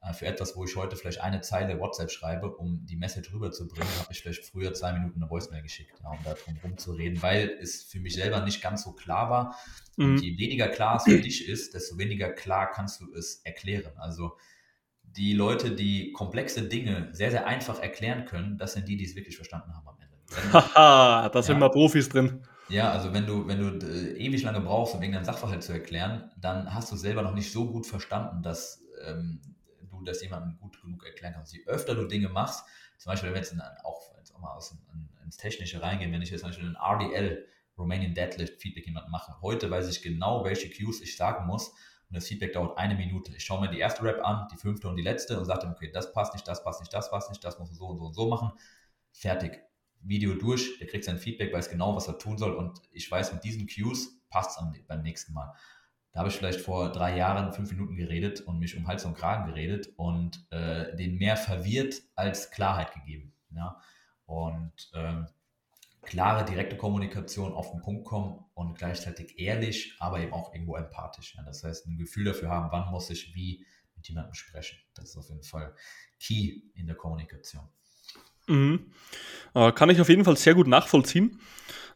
äh, für etwas, wo ich heute vielleicht eine Zeile WhatsApp schreibe, um die Message rüberzubringen, habe ich vielleicht früher zwei Minuten eine Voicemail geschickt, ja, um da drum rumzureden, weil es für mich selber nicht ganz so klar war. Und Mhm. je weniger klar es für dich ist, desto weniger klar kannst du es erklären. Also die Leute, die komplexe Dinge sehr, sehr einfach erklären können, das sind die, die es wirklich verstanden haben am Ende. Haha, da sind wir Profis drin. ja, also wenn du, wenn du äh, ewig lange brauchst, um irgendeinen Sachverhalt zu erklären, dann hast du selber noch nicht so gut verstanden, dass ähm, du das jemandem gut genug erklären kannst. Je öfter du Dinge machst, zum Beispiel, wenn wir jetzt in, auch, jetzt auch mal aus, in, ins Technische reingehen, wenn ich jetzt zum Beispiel einen RDL, Romanian Deadlift Feedback jemand mache, heute weiß ich genau, welche Cues ich sagen muss das Feedback dauert eine Minute. Ich schaue mir die erste Rap an, die fünfte und die letzte und sage dann, okay, das passt nicht, das passt nicht, das passt nicht, das muss so und so und so machen. Fertig. Video durch, der kriegt sein Feedback, weiß genau, was er tun soll und ich weiß, mit diesen Cues passt es beim nächsten Mal. Da habe ich vielleicht vor drei Jahren fünf Minuten geredet und mich um Hals und Kragen geredet und äh, den mehr verwirrt als Klarheit gegeben. Ja? Und ähm, klare, direkte Kommunikation auf den Punkt kommen und gleichzeitig ehrlich, aber eben auch irgendwo empathisch. Ja? Das heißt, ein Gefühl dafür haben, wann muss ich wie mit jemandem sprechen. Das ist auf jeden Fall key in der Kommunikation. Mhm. Äh, kann ich auf jeden Fall sehr gut nachvollziehen,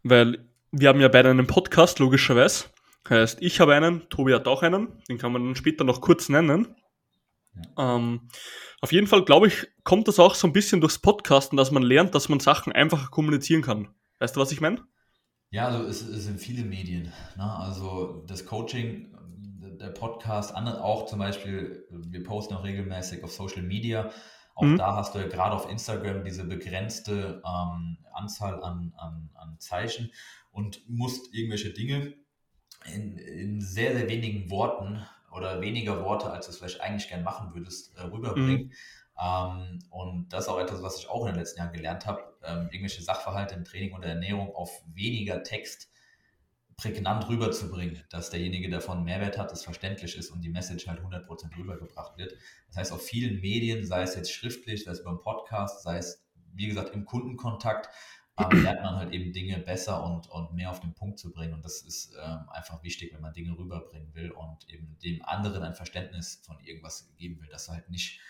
weil wir haben ja beide einen Podcast, logischerweise. Heißt, ich habe einen, Tobi hat auch einen, den kann man dann später noch kurz nennen. Ähm, auf jeden Fall, glaube ich, kommt das auch so ein bisschen durchs Podcasten, dass man lernt, dass man Sachen einfacher kommunizieren kann. Weißt du, was ich meine? Ja, also es, es sind viele Medien. Ne? Also das Coaching, der Podcast, andere auch zum Beispiel, wir posten auch regelmäßig auf Social Media. Auch Mhm. da hast du ja gerade auf Instagram diese begrenzte ähm, Anzahl an, an, an Zeichen und musst irgendwelche Dinge in, in sehr, sehr wenigen Worten oder weniger Worte, als du es vielleicht eigentlich gern machen würdest, äh, rüberbringen. Ähm, und das ist auch etwas, was ich auch in den letzten Jahren gelernt habe, ähm, irgendwelche Sachverhalte im Training und der Ernährung auf weniger Text prägnant rüberzubringen, dass derjenige davon Mehrwert hat, das verständlich ist und die Message halt 100% rübergebracht wird. Das heißt, auf vielen Medien, sei es jetzt schriftlich, sei es beim Podcast, sei es, wie gesagt, im Kundenkontakt, ähm, lernt man halt eben Dinge besser und, und mehr auf den Punkt zu bringen. Und das ist ähm, einfach wichtig, wenn man Dinge rüberbringen will und eben dem anderen ein Verständnis von irgendwas geben will, dass er halt nicht,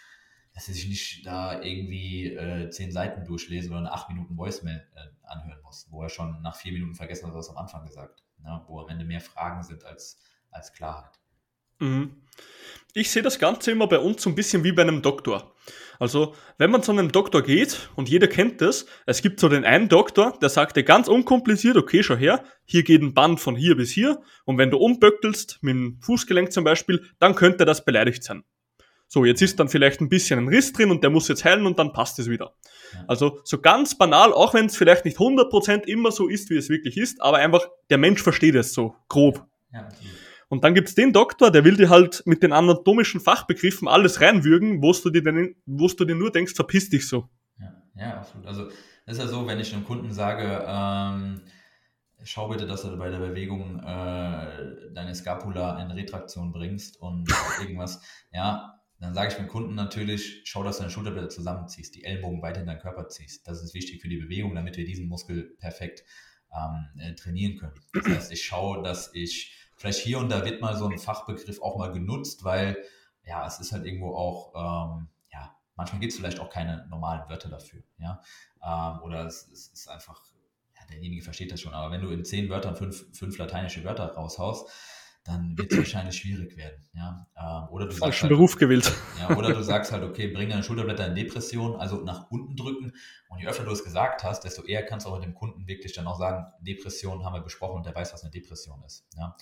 dass er sich nicht da irgendwie äh, zehn Seiten durchlesen oder eine acht Minuten Voicemail äh, anhören muss, wo er schon nach vier Minuten vergessen hat, was er am Anfang gesagt, ne? wo am Ende mehr Fragen sind als, als Klarheit. Mhm. Ich sehe das Ganze immer bei uns so ein bisschen wie bei einem Doktor. Also, wenn man zu einem Doktor geht, und jeder kennt das, es gibt so den einen Doktor, der sagt dir ganz unkompliziert, okay, schau her, hier geht ein Band von hier bis hier, und wenn du umböckelst, mit dem Fußgelenk zum Beispiel, dann könnte das beleidigt sein. So, jetzt ist dann vielleicht ein bisschen ein Riss drin und der muss jetzt heilen und dann passt es wieder. Also, so ganz banal, auch wenn es vielleicht nicht 100% immer so ist, wie es wirklich ist, aber einfach, der Mensch versteht es so grob. Ja, absolut. Und dann gibt's den Doktor, der will dir halt mit den anatomischen Fachbegriffen alles reinwürgen, wo du dir, denn, wo du dir nur denkst, verpiss dich so. Ja, ja, absolut. Also das ist ja so, wenn ich einem Kunden sage, ähm, schau bitte, dass du bei der Bewegung äh, deine Scapula in Retraktion bringst und irgendwas, ja, dann sage ich dem Kunden natürlich, schau, dass du deine Schulterblätter zusammenziehst, die Ellbogen weit in deinen Körper ziehst. Das ist wichtig für die Bewegung, damit wir diesen Muskel perfekt ähm, äh, trainieren können. Das heißt, ich schaue, dass ich, vielleicht hier und da wird mal so ein Fachbegriff auch mal genutzt, weil ja, es ist halt irgendwo auch, ähm, ja, manchmal gibt es vielleicht auch keine normalen Wörter dafür, ja, ähm, oder es, es ist einfach, ja, derjenige versteht das schon, aber wenn du in zehn Wörtern fünf, fünf lateinische Wörter raushaust, dann wird es wahrscheinlich schwierig werden, ja, ähm, oder du sagst Falschen halt, Beruf gewählt. ja, oder du sagst halt, okay, bring deine Schulterblätter in Depression, also nach unten drücken. Und je öfter du es gesagt hast, desto eher kannst du auch mit dem Kunden wirklich dann auch sagen, Depression haben wir besprochen und der weiß, was eine Depression ist. Ja?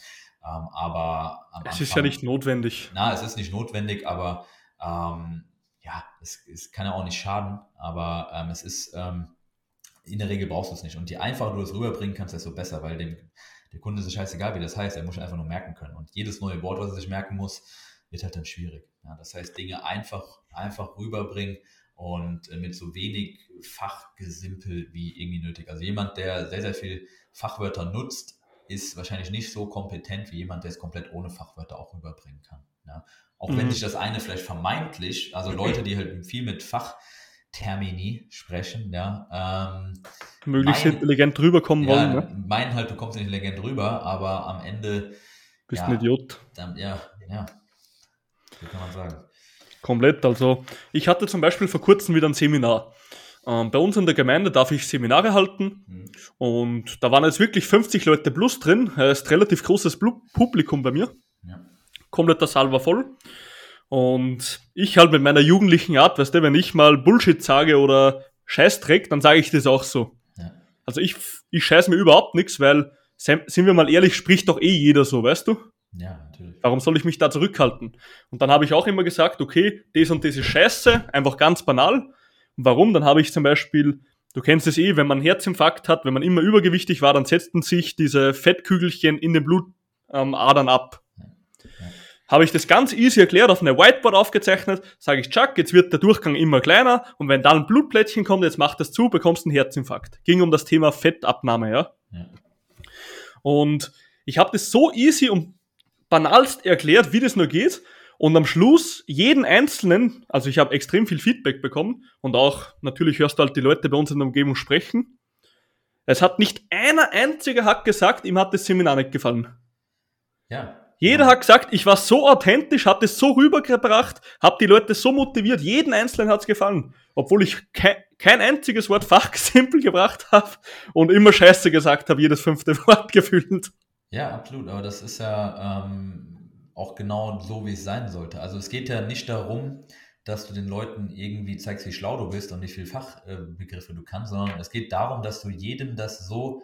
Ähm, aber am Es ist ja nicht notwendig. Na, es ist nicht notwendig, aber ähm, ja, es, es kann ja auch nicht schaden, aber ähm, es ist, ähm, in der Regel brauchst du es nicht. Und je einfacher du es rüberbringen kannst, desto besser, weil dem, der Kunde ist es scheißegal, wie das heißt, er muss einfach nur merken können. Und jedes neue Wort, was er sich merken muss, wird halt dann schwierig. Ja, das heißt, Dinge einfach, einfach rüberbringen und äh, mit so wenig Fachgesimpel wie irgendwie nötig. Also jemand, der sehr, sehr viel Fachwörter nutzt, ist wahrscheinlich nicht so kompetent wie jemand, der es komplett ohne Fachwörter auch rüberbringen kann. Ja. Auch wenn Mhm. sich das eine vielleicht vermeintlich, also Leute, die halt viel mit Fachtermini sprechen, ja, ähm, Möglichst Mein- intelligent rüberkommen ja, wollen, ne? meinen halt, du kommst intelligent rüber, aber am Ende, Bist ja. ein Idiot. dann, ja, ja, wie kann man sagen. Komplett. Also ich hatte zum Beispiel vor kurzem wieder ein Seminar. Ähm, bei uns in der Gemeinde darf ich Seminare halten mhm. und da waren jetzt wirklich 50 Leute plus drin. Es ist ein relativ großes Publikum bei mir. Ja. Kompletter Saal war voll. Und ich halt mit meiner jugendlichen Art, weißt du, wenn ich mal Bullshit sage oder Scheißdreck, dann sage ich das auch so. Ja. Also ich, ich scheiß mir überhaupt nichts, weil, sind wir mal ehrlich, spricht doch eh jeder so, weißt du? Ja, natürlich. Warum soll ich mich da zurückhalten? Und dann habe ich auch immer gesagt, okay, das und das ist scheiße, einfach ganz banal. Warum? Dann habe ich zum Beispiel, du kennst es eh, wenn man Herzinfarkt hat, wenn man immer übergewichtig war, dann setzten sich diese Fettkügelchen in den Blutadern ähm, ab. Habe ich das ganz easy erklärt, auf eine Whiteboard aufgezeichnet, sage ich, Chuck, jetzt wird der Durchgang immer kleiner und wenn dann ein Blutplättchen kommt, jetzt mach das zu, bekommst einen Herzinfarkt. Ging um das Thema Fettabnahme, ja. ja. Und ich habe das so easy und banalst erklärt, wie das nur geht und am Schluss jeden einzelnen, also ich habe extrem viel Feedback bekommen und auch natürlich hörst du halt die Leute bei uns in der Umgebung sprechen. Es hat nicht einer einziger hat gesagt, ihm hat das Seminar nicht gefallen. Ja. Jeder hat gesagt, ich war so authentisch, hat es so rübergebracht, habe die Leute so motiviert, jeden Einzelnen hat es gefallen. Obwohl ich kein, kein einziges Wort fachsimpel gebracht habe und immer Scheiße gesagt habe, jedes fünfte Wort gefühlt. Ja, absolut. Aber das ist ja ähm, auch genau so, wie es sein sollte. Also es geht ja nicht darum, dass du den Leuten irgendwie zeigst, wie schlau du bist und wie viele Fachbegriffe du kannst, sondern es geht darum, dass du jedem das so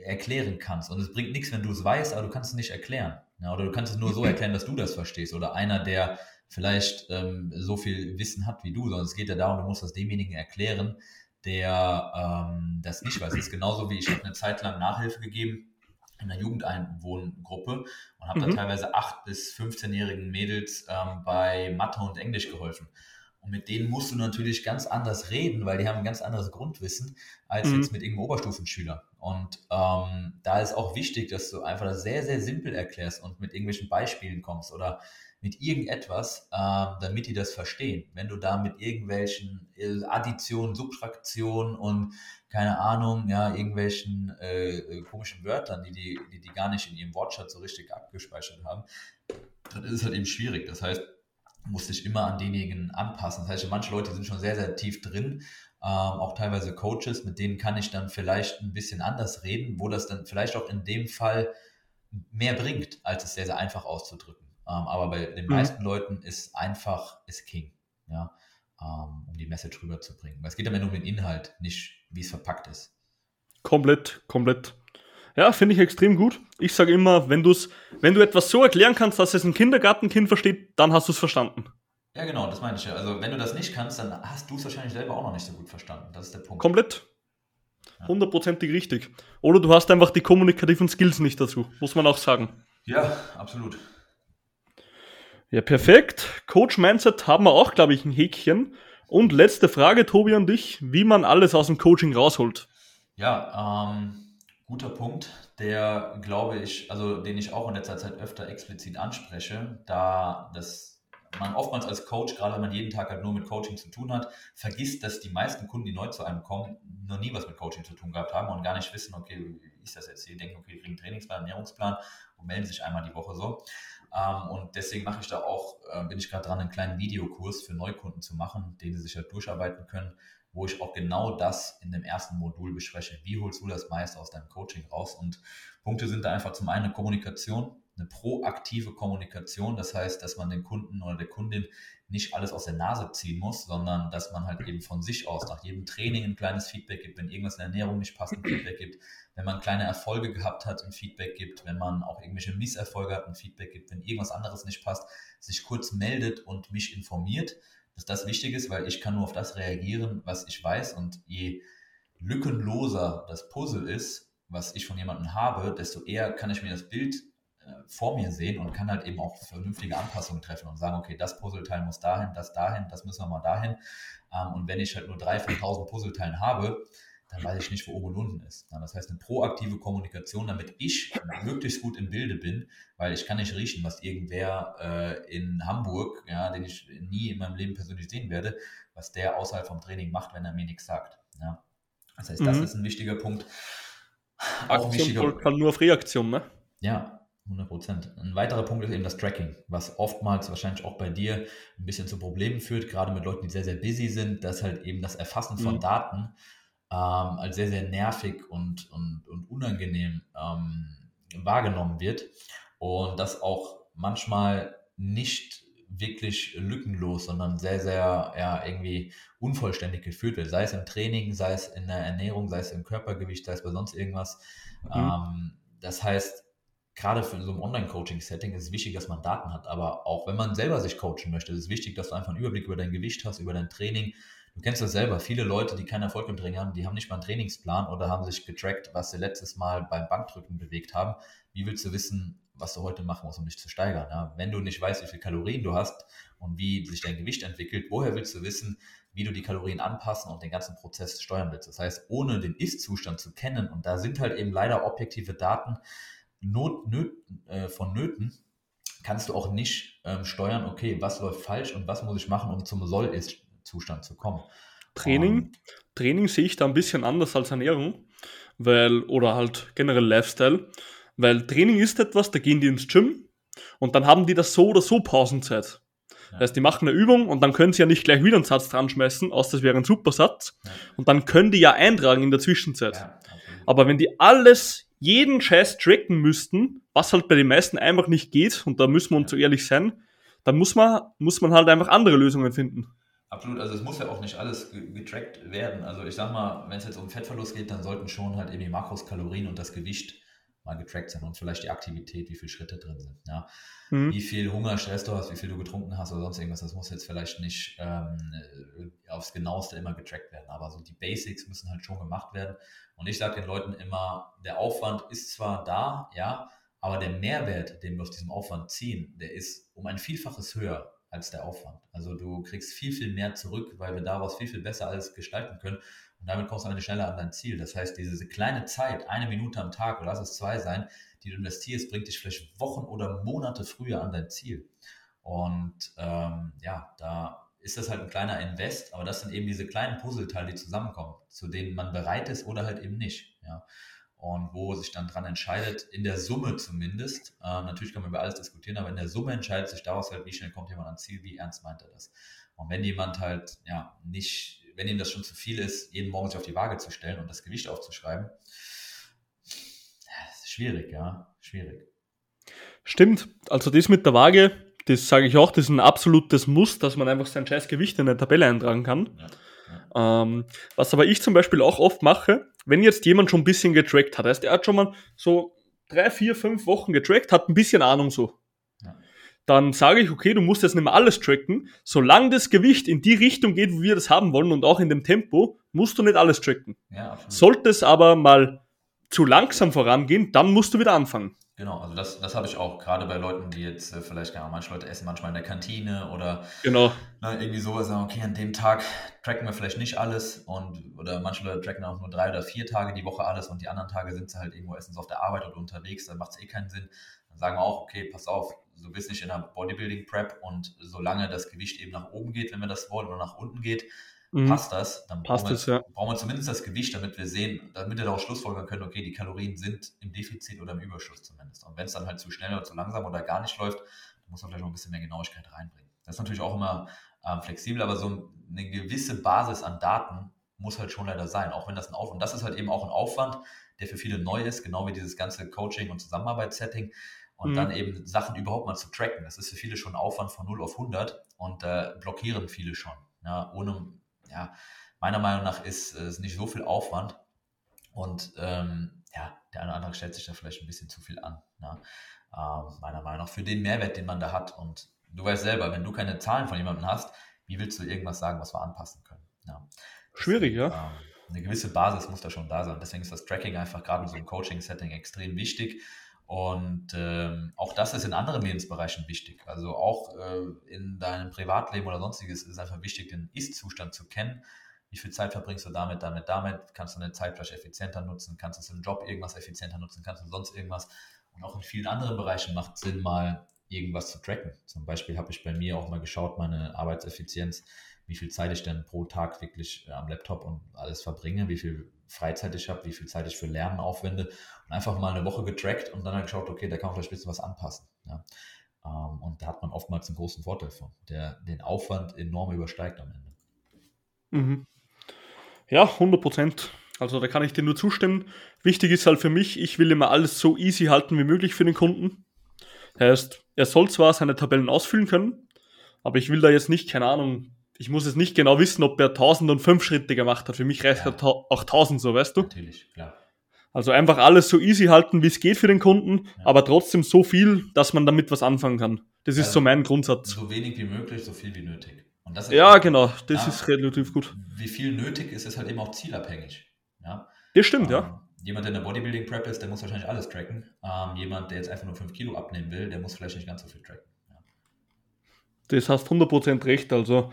erklären kannst. Und es bringt nichts, wenn du es weißt, aber du kannst es nicht erklären. Ja, oder du kannst es nur so erklären, dass du das verstehst. Oder einer, der vielleicht ähm, so viel Wissen hat wie du, sondern es geht ja darum, du musst das demjenigen erklären, der ähm, das nicht weiß. Das ist genauso wie ich habe eine Zeit lang Nachhilfe gegeben in einer Jugendeinwohngruppe und habe mhm. da teilweise 8- bis 15-jährigen Mädels ähm, bei Mathe und Englisch geholfen. Und mit denen musst du natürlich ganz anders reden, weil die haben ein ganz anderes Grundwissen als mhm. jetzt mit irgendeinem Oberstufenschüler. Und ähm, da ist auch wichtig, dass du einfach das sehr, sehr simpel erklärst und mit irgendwelchen Beispielen kommst oder mit irgendetwas, äh, damit die das verstehen. Wenn du da mit irgendwelchen äh, Additionen, Subtraktionen und keine Ahnung, ja, irgendwelchen äh, äh, komischen Wörtern, die die, die die gar nicht in ihrem Wortschatz so richtig abgespeichert haben, dann ist es halt eben schwierig. Das heißt, musst dich immer an denjenigen anpassen. Das heißt, manche Leute sind schon sehr, sehr tief drin, ähm, auch teilweise Coaches, mit denen kann ich dann vielleicht ein bisschen anders reden, wo das dann vielleicht auch in dem Fall mehr bringt, als es sehr, sehr einfach auszudrücken. Ähm, aber bei den mhm. meisten Leuten ist einfach, ist King. Ja ähm, um die Message rüberzubringen. Weil es geht am Ende um den Inhalt, nicht wie es verpackt ist. Komplett, komplett. Ja, finde ich extrem gut. Ich sage immer, wenn, du's, wenn du etwas so erklären kannst, dass es ein Kindergartenkind versteht, dann hast du es verstanden. Ja, genau, das meine ich ja. Also, wenn du das nicht kannst, dann hast du es wahrscheinlich selber auch noch nicht so gut verstanden. Das ist der Punkt. Komplett. Hundertprozentig ja. richtig. Oder du hast einfach die kommunikativen Skills nicht dazu, muss man auch sagen. Ja, absolut. Ja, perfekt. Coach Mindset haben wir auch, glaube ich, ein Häkchen. Und letzte Frage, Tobi, an dich, wie man alles aus dem Coaching rausholt. Ja, ähm, guter Punkt, der glaube ich, also den ich auch in letzter Zeit öfter explizit anspreche, da das man oftmals als Coach, gerade wenn man jeden Tag halt nur mit Coaching zu tun hat, vergisst, dass die meisten Kunden, die neu zu einem kommen, noch nie was mit Coaching zu tun gehabt haben und gar nicht wissen, okay, wie ist das jetzt? Die denken, okay, die kriegen einen Trainingsplan, Ernährungsplan und melden sich einmal die Woche so. Ähm, und deswegen mache ich da auch, äh, bin ich gerade dran, einen kleinen Videokurs für Neukunden zu machen, den sie sich halt durcharbeiten können, wo ich auch genau das in dem ersten Modul bespreche. Wie holst du das meiste aus deinem Coaching raus? Und Punkte sind da einfach zum einen eine Kommunikation, eine proaktive Kommunikation. Das heißt, dass man den Kunden oder der Kundin nicht alles aus der Nase ziehen muss, sondern dass man halt eben von sich aus nach jedem Training ein kleines Feedback gibt, wenn irgendwas in der Ernährung nicht passt, ein Feedback gibt, wenn man kleine Erfolge gehabt hat, ein Feedback gibt, wenn man auch irgendwelche Misserfolge hat, ein Feedback gibt, wenn irgendwas anderes nicht passt, sich kurz meldet und mich informiert, dass das wichtig ist, weil ich kann nur auf das reagieren, was ich weiß. Und je lückenloser das Puzzle ist, was ich von jemandem habe, desto eher kann ich mir das Bild vor mir sehen und kann halt eben auch vernünftige Anpassungen treffen und sagen, okay, das Puzzleteil muss dahin, das dahin, das müssen wir mal dahin. Ähm, und wenn ich halt nur drei von tausend Puzzleteilen habe, dann weiß ich nicht, wo oben und unten ist. Das heißt, eine proaktive Kommunikation, damit ich möglichst gut im Bilde bin, weil ich kann nicht riechen, was irgendwer äh, in Hamburg, ja, den ich nie in meinem Leben persönlich sehen werde, was der außerhalb vom Training macht, wenn er mir nichts sagt. Ja. Das heißt, das mhm. ist ein wichtiger Punkt. Auch Aktion wichtiger, kann nur auf Reaktion, ne? Ja, 100 Prozent. Ein weiterer Punkt ist eben das Tracking, was oftmals wahrscheinlich auch bei dir ein bisschen zu Problemen führt, gerade mit Leuten, die sehr, sehr busy sind, dass halt eben das Erfassen von mhm. Daten ähm, als sehr, sehr nervig und, und, und unangenehm ähm, wahrgenommen wird und das auch manchmal nicht wirklich lückenlos, sondern sehr, sehr ja, irgendwie unvollständig geführt wird. Sei es im Training, sei es in der Ernährung, sei es im Körpergewicht, sei es bei sonst irgendwas. Mhm. Ähm, das heißt, gerade für so ein Online-Coaching-Setting ist es wichtig, dass man Daten hat. Aber auch wenn man selber sich coachen möchte, ist es wichtig, dass du einfach einen Überblick über dein Gewicht hast, über dein Training. Du kennst das selber. Viele Leute, die keinen Erfolg im Training haben, die haben nicht mal einen Trainingsplan oder haben sich getrackt, was sie letztes Mal beim Bankdrücken bewegt haben. Wie willst du wissen, was du heute machen musst, um dich zu steigern? Ja? Wenn du nicht weißt, wie viele Kalorien du hast und wie sich dein Gewicht entwickelt, woher willst du wissen, wie du die Kalorien anpassen und den ganzen Prozess steuern willst? Das heißt, ohne den Ist-Zustand zu kennen, und da sind halt eben leider objektive Daten, Not, nöt, äh, von Nöten kannst du auch nicht ähm, steuern, okay, was läuft falsch und was muss ich machen, um zum Soll-Ist-Zustand zu kommen. Training, um, Training sehe ich da ein bisschen anders als Ernährung, weil, oder halt generell Lifestyle, weil Training ist etwas, da gehen die ins Gym und dann haben die das so oder so Pausenzeit. Ja. Das heißt, die machen eine Übung und dann können sie ja nicht gleich wieder einen Satz dran schmeißen, aus das wäre ein Supersatz. Ja. Und dann können die ja eintragen in der Zwischenzeit. Ja, Aber wenn die alles jeden Scheiß tracken müssten, was halt bei den meisten einfach nicht geht, und da müssen wir uns so ehrlich sein, dann muss man, muss man halt einfach andere Lösungen finden. Absolut, also es muss ja auch nicht alles getrackt werden. Also ich sag mal, wenn es jetzt um Fettverlust geht, dann sollten schon halt eben die Makros, Kalorien und das Gewicht mal getrackt sein und vielleicht die Aktivität, wie viele Schritte drin sind. Ja. Mhm. Wie viel Hunger, Stress du hast, wie viel du getrunken hast oder sonst irgendwas, das muss jetzt vielleicht nicht ähm, aufs genaueste immer getrackt werden. Aber so die Basics müssen halt schon gemacht werden. Und ich sage den Leuten immer, der Aufwand ist zwar da, ja, aber der Mehrwert, den wir aus diesem Aufwand ziehen, der ist um ein Vielfaches höher als der Aufwand. Also du kriegst viel, viel mehr zurück, weil wir daraus viel, viel besser alles gestalten können. Und damit kommst du am schneller an dein Ziel. Das heißt, diese kleine Zeit, eine Minute am Tag oder lass es zwei sein, die du investierst, bringt dich vielleicht Wochen oder Monate früher an dein Ziel. Und ähm, ja, da ist das halt ein kleiner Invest, aber das sind eben diese kleinen Puzzleteile, die zusammenkommen, zu denen man bereit ist oder halt eben nicht. Ja. Und wo sich dann dran entscheidet, in der Summe zumindest, äh, natürlich kann man über alles diskutieren, aber in der Summe entscheidet sich daraus halt, wie schnell kommt jemand ans Ziel, wie ernst meint er das. Und wenn jemand halt ja nicht, wenn ihm das schon zu viel ist, jeden Morgen sich auf die Waage zu stellen und das Gewicht aufzuschreiben, schwierig, ja, schwierig. Stimmt. Also das mit der Waage, das sage ich auch, das ist ein absolutes Muss, dass man einfach sein scheiß Gewicht in eine Tabelle eintragen kann. Ja, ja. Ähm, was aber ich zum Beispiel auch oft mache, wenn jetzt jemand schon ein bisschen getrackt hat, heißt, er hat schon mal so drei, vier, fünf Wochen getrackt, hat ein bisschen Ahnung so. Ja. Dann sage ich, okay, du musst jetzt nicht mehr alles tracken. Solange das Gewicht in die Richtung geht, wo wir das haben wollen und auch in dem Tempo, musst du nicht alles tracken. Sollte es aber mal zu langsam vorangehen, dann musst du wieder anfangen. Genau, also das, das habe ich auch gerade bei Leuten, die jetzt äh, vielleicht, genau, manche Leute essen manchmal in der Kantine oder genau. na, ne, irgendwie sowas, sagen, okay, an dem Tag tracken wir vielleicht nicht alles und oder manche Leute tracken auch nur drei oder vier Tage die Woche alles und die anderen Tage sind sie halt irgendwo essen auf der Arbeit oder unterwegs, dann macht es eh keinen Sinn. Dann sagen wir auch, okay, pass auf, du bist nicht in einer Bodybuilding-Prep und solange das Gewicht eben nach oben geht, wenn wir das wollen, oder nach unten geht, mhm. passt das, dann passt brauchen, es, wir, ja. brauchen wir zumindest das Gewicht, damit wir sehen, damit wir daraus schlussfolgern können, okay, die Kalorien sind im Defizit oder im Überschuss zumindest. Und wenn es dann halt zu schnell oder zu langsam oder gar nicht läuft, dann muss man vielleicht noch ein bisschen mehr Genauigkeit reinbringen. Das ist natürlich auch immer ähm, flexibel, aber so eine gewisse Basis an Daten muss halt schon leider sein, auch wenn das ein Aufwand, und das ist halt eben auch ein Aufwand, der für viele neu ist, genau wie dieses ganze Coaching- und Zusammenarbeitssetting und mhm. dann eben Sachen überhaupt mal zu tracken. Das ist für viele schon ein Aufwand von 0 auf 100 und äh, blockieren viele schon, ja, ohne ja, meiner Meinung nach ist es nicht so viel Aufwand und ähm, ja, der eine oder andere stellt sich da vielleicht ein bisschen zu viel an. Ne? Ähm, meiner Meinung nach für den Mehrwert, den man da hat. Und du weißt selber, wenn du keine Zahlen von jemandem hast, wie willst du irgendwas sagen, was wir anpassen können? Ja. Schwierig, ja. Ähm, eine gewisse Basis muss da schon da sein. Deswegen ist das Tracking einfach gerade in so einem Coaching-Setting extrem wichtig. Und ähm, auch das ist in anderen Lebensbereichen wichtig. Also auch äh, in deinem Privatleben oder sonstiges ist es einfach wichtig, den Ist-Zustand zu kennen. Wie viel Zeit verbringst du damit, damit, damit? Kannst du eine Zeit vielleicht effizienter nutzen? Kannst du im Job irgendwas effizienter nutzen? Kannst du sonst irgendwas? Und auch in vielen anderen Bereichen macht es Sinn, mal irgendwas zu tracken. Zum Beispiel habe ich bei mir auch mal geschaut, meine Arbeitseffizienz, wie viel Zeit ich denn pro Tag wirklich äh, am Laptop und alles verbringe, wie viel Freizeit ich habe, wie viel Zeit ich für Lernen aufwende und einfach mal eine Woche getrackt und dann halt geschaut, okay, da kann man vielleicht ein bisschen was anpassen. Ja. Ähm, und da hat man oftmals einen großen Vorteil von, der den Aufwand enorm übersteigt am Ende. Mhm. Ja, 100 Prozent. Also da kann ich dir nur zustimmen. Wichtig ist halt für mich, ich will immer alles so easy halten wie möglich für den Kunden. Heißt, er soll zwar seine Tabellen ausfüllen können, aber ich will da jetzt nicht, keine Ahnung, ich muss jetzt nicht genau wissen, ob er 1005 Schritte gemacht hat. Für mich reicht ja. auch 1000 so, weißt du? Natürlich, klar. Also einfach alles so easy halten, wie es geht für den Kunden, ja. aber trotzdem so viel, dass man damit was anfangen kann. Das ist so mein Grundsatz. So wenig wie möglich, so viel wie nötig. ja, genau, das ja, ist relativ gut. Wie viel nötig ist, ist halt eben auch zielabhängig. Ja, das stimmt, ähm, ja. Jemand, der in der Bodybuilding-Prep ist, der muss wahrscheinlich alles tracken. Ähm, jemand, der jetzt einfach nur 5 Kilo abnehmen will, der muss vielleicht nicht ganz so viel tracken. Ja. Das hast 100% recht. Also,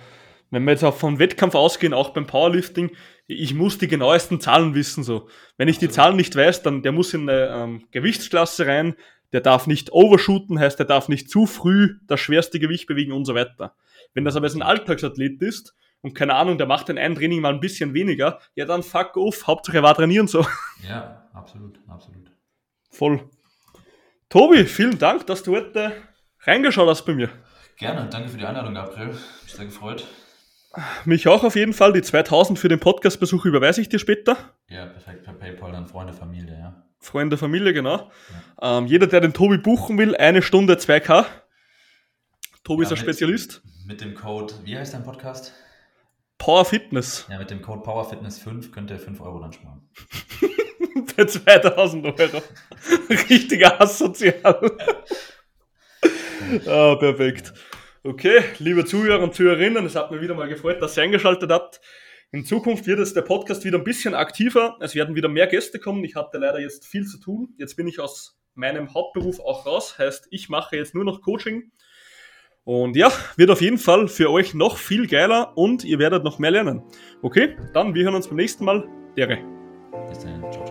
wenn wir jetzt auch vom Wettkampf ausgehen, auch beim Powerlifting, ich muss die genauesten Zahlen wissen. So. Wenn ich die Zahlen nicht weiß, dann der muss in eine ähm, Gewichtsklasse rein, der darf nicht overshooten, heißt, der darf nicht zu früh das schwerste Gewicht bewegen und so weiter. Wenn das aber jetzt ein Alltagsathlet ist und keine Ahnung, der macht in einem Training mal ein bisschen weniger, ja dann fuck off, Hauptsache er war trainieren so. Ja, absolut, absolut. Voll. Tobi, vielen Dank, dass du heute reingeschaut hast bei mir. Gerne, danke für die Einladung, Gabriel. Mich sehr gefreut. Mich auch auf jeden Fall. Die 2000 für den Podcastbesuch überweise ich dir später. Ja, perfekt. Per PayPal dann Freunde, Familie, ja. Freunde, Familie, genau. Ja. Ähm, jeder, der den Tobi buchen will, eine Stunde 2K. Tobi ja, ist ein mit, Spezialist. Mit dem Code, wie heißt dein Podcast? Power Fitness. Ja, mit dem Code Power Fitness 5 könnt ihr 5 Euro dann sparen. Für 2000 Euro. Richtiger asozial. ah, perfekt. Okay, liebe Zuhörer und Zuhörerinnen, es hat mir wieder mal gefreut, dass ihr eingeschaltet habt. In Zukunft wird es der Podcast wieder ein bisschen aktiver. Es werden wieder mehr Gäste kommen. Ich hatte leider jetzt viel zu tun. Jetzt bin ich aus meinem Hauptberuf auch raus. Heißt, ich mache jetzt nur noch Coaching. Und ja, wird auf jeden Fall für euch noch viel geiler und ihr werdet noch mehr lernen. Okay, dann wir hören uns beim nächsten Mal. Dere. Bis dann. Ciao.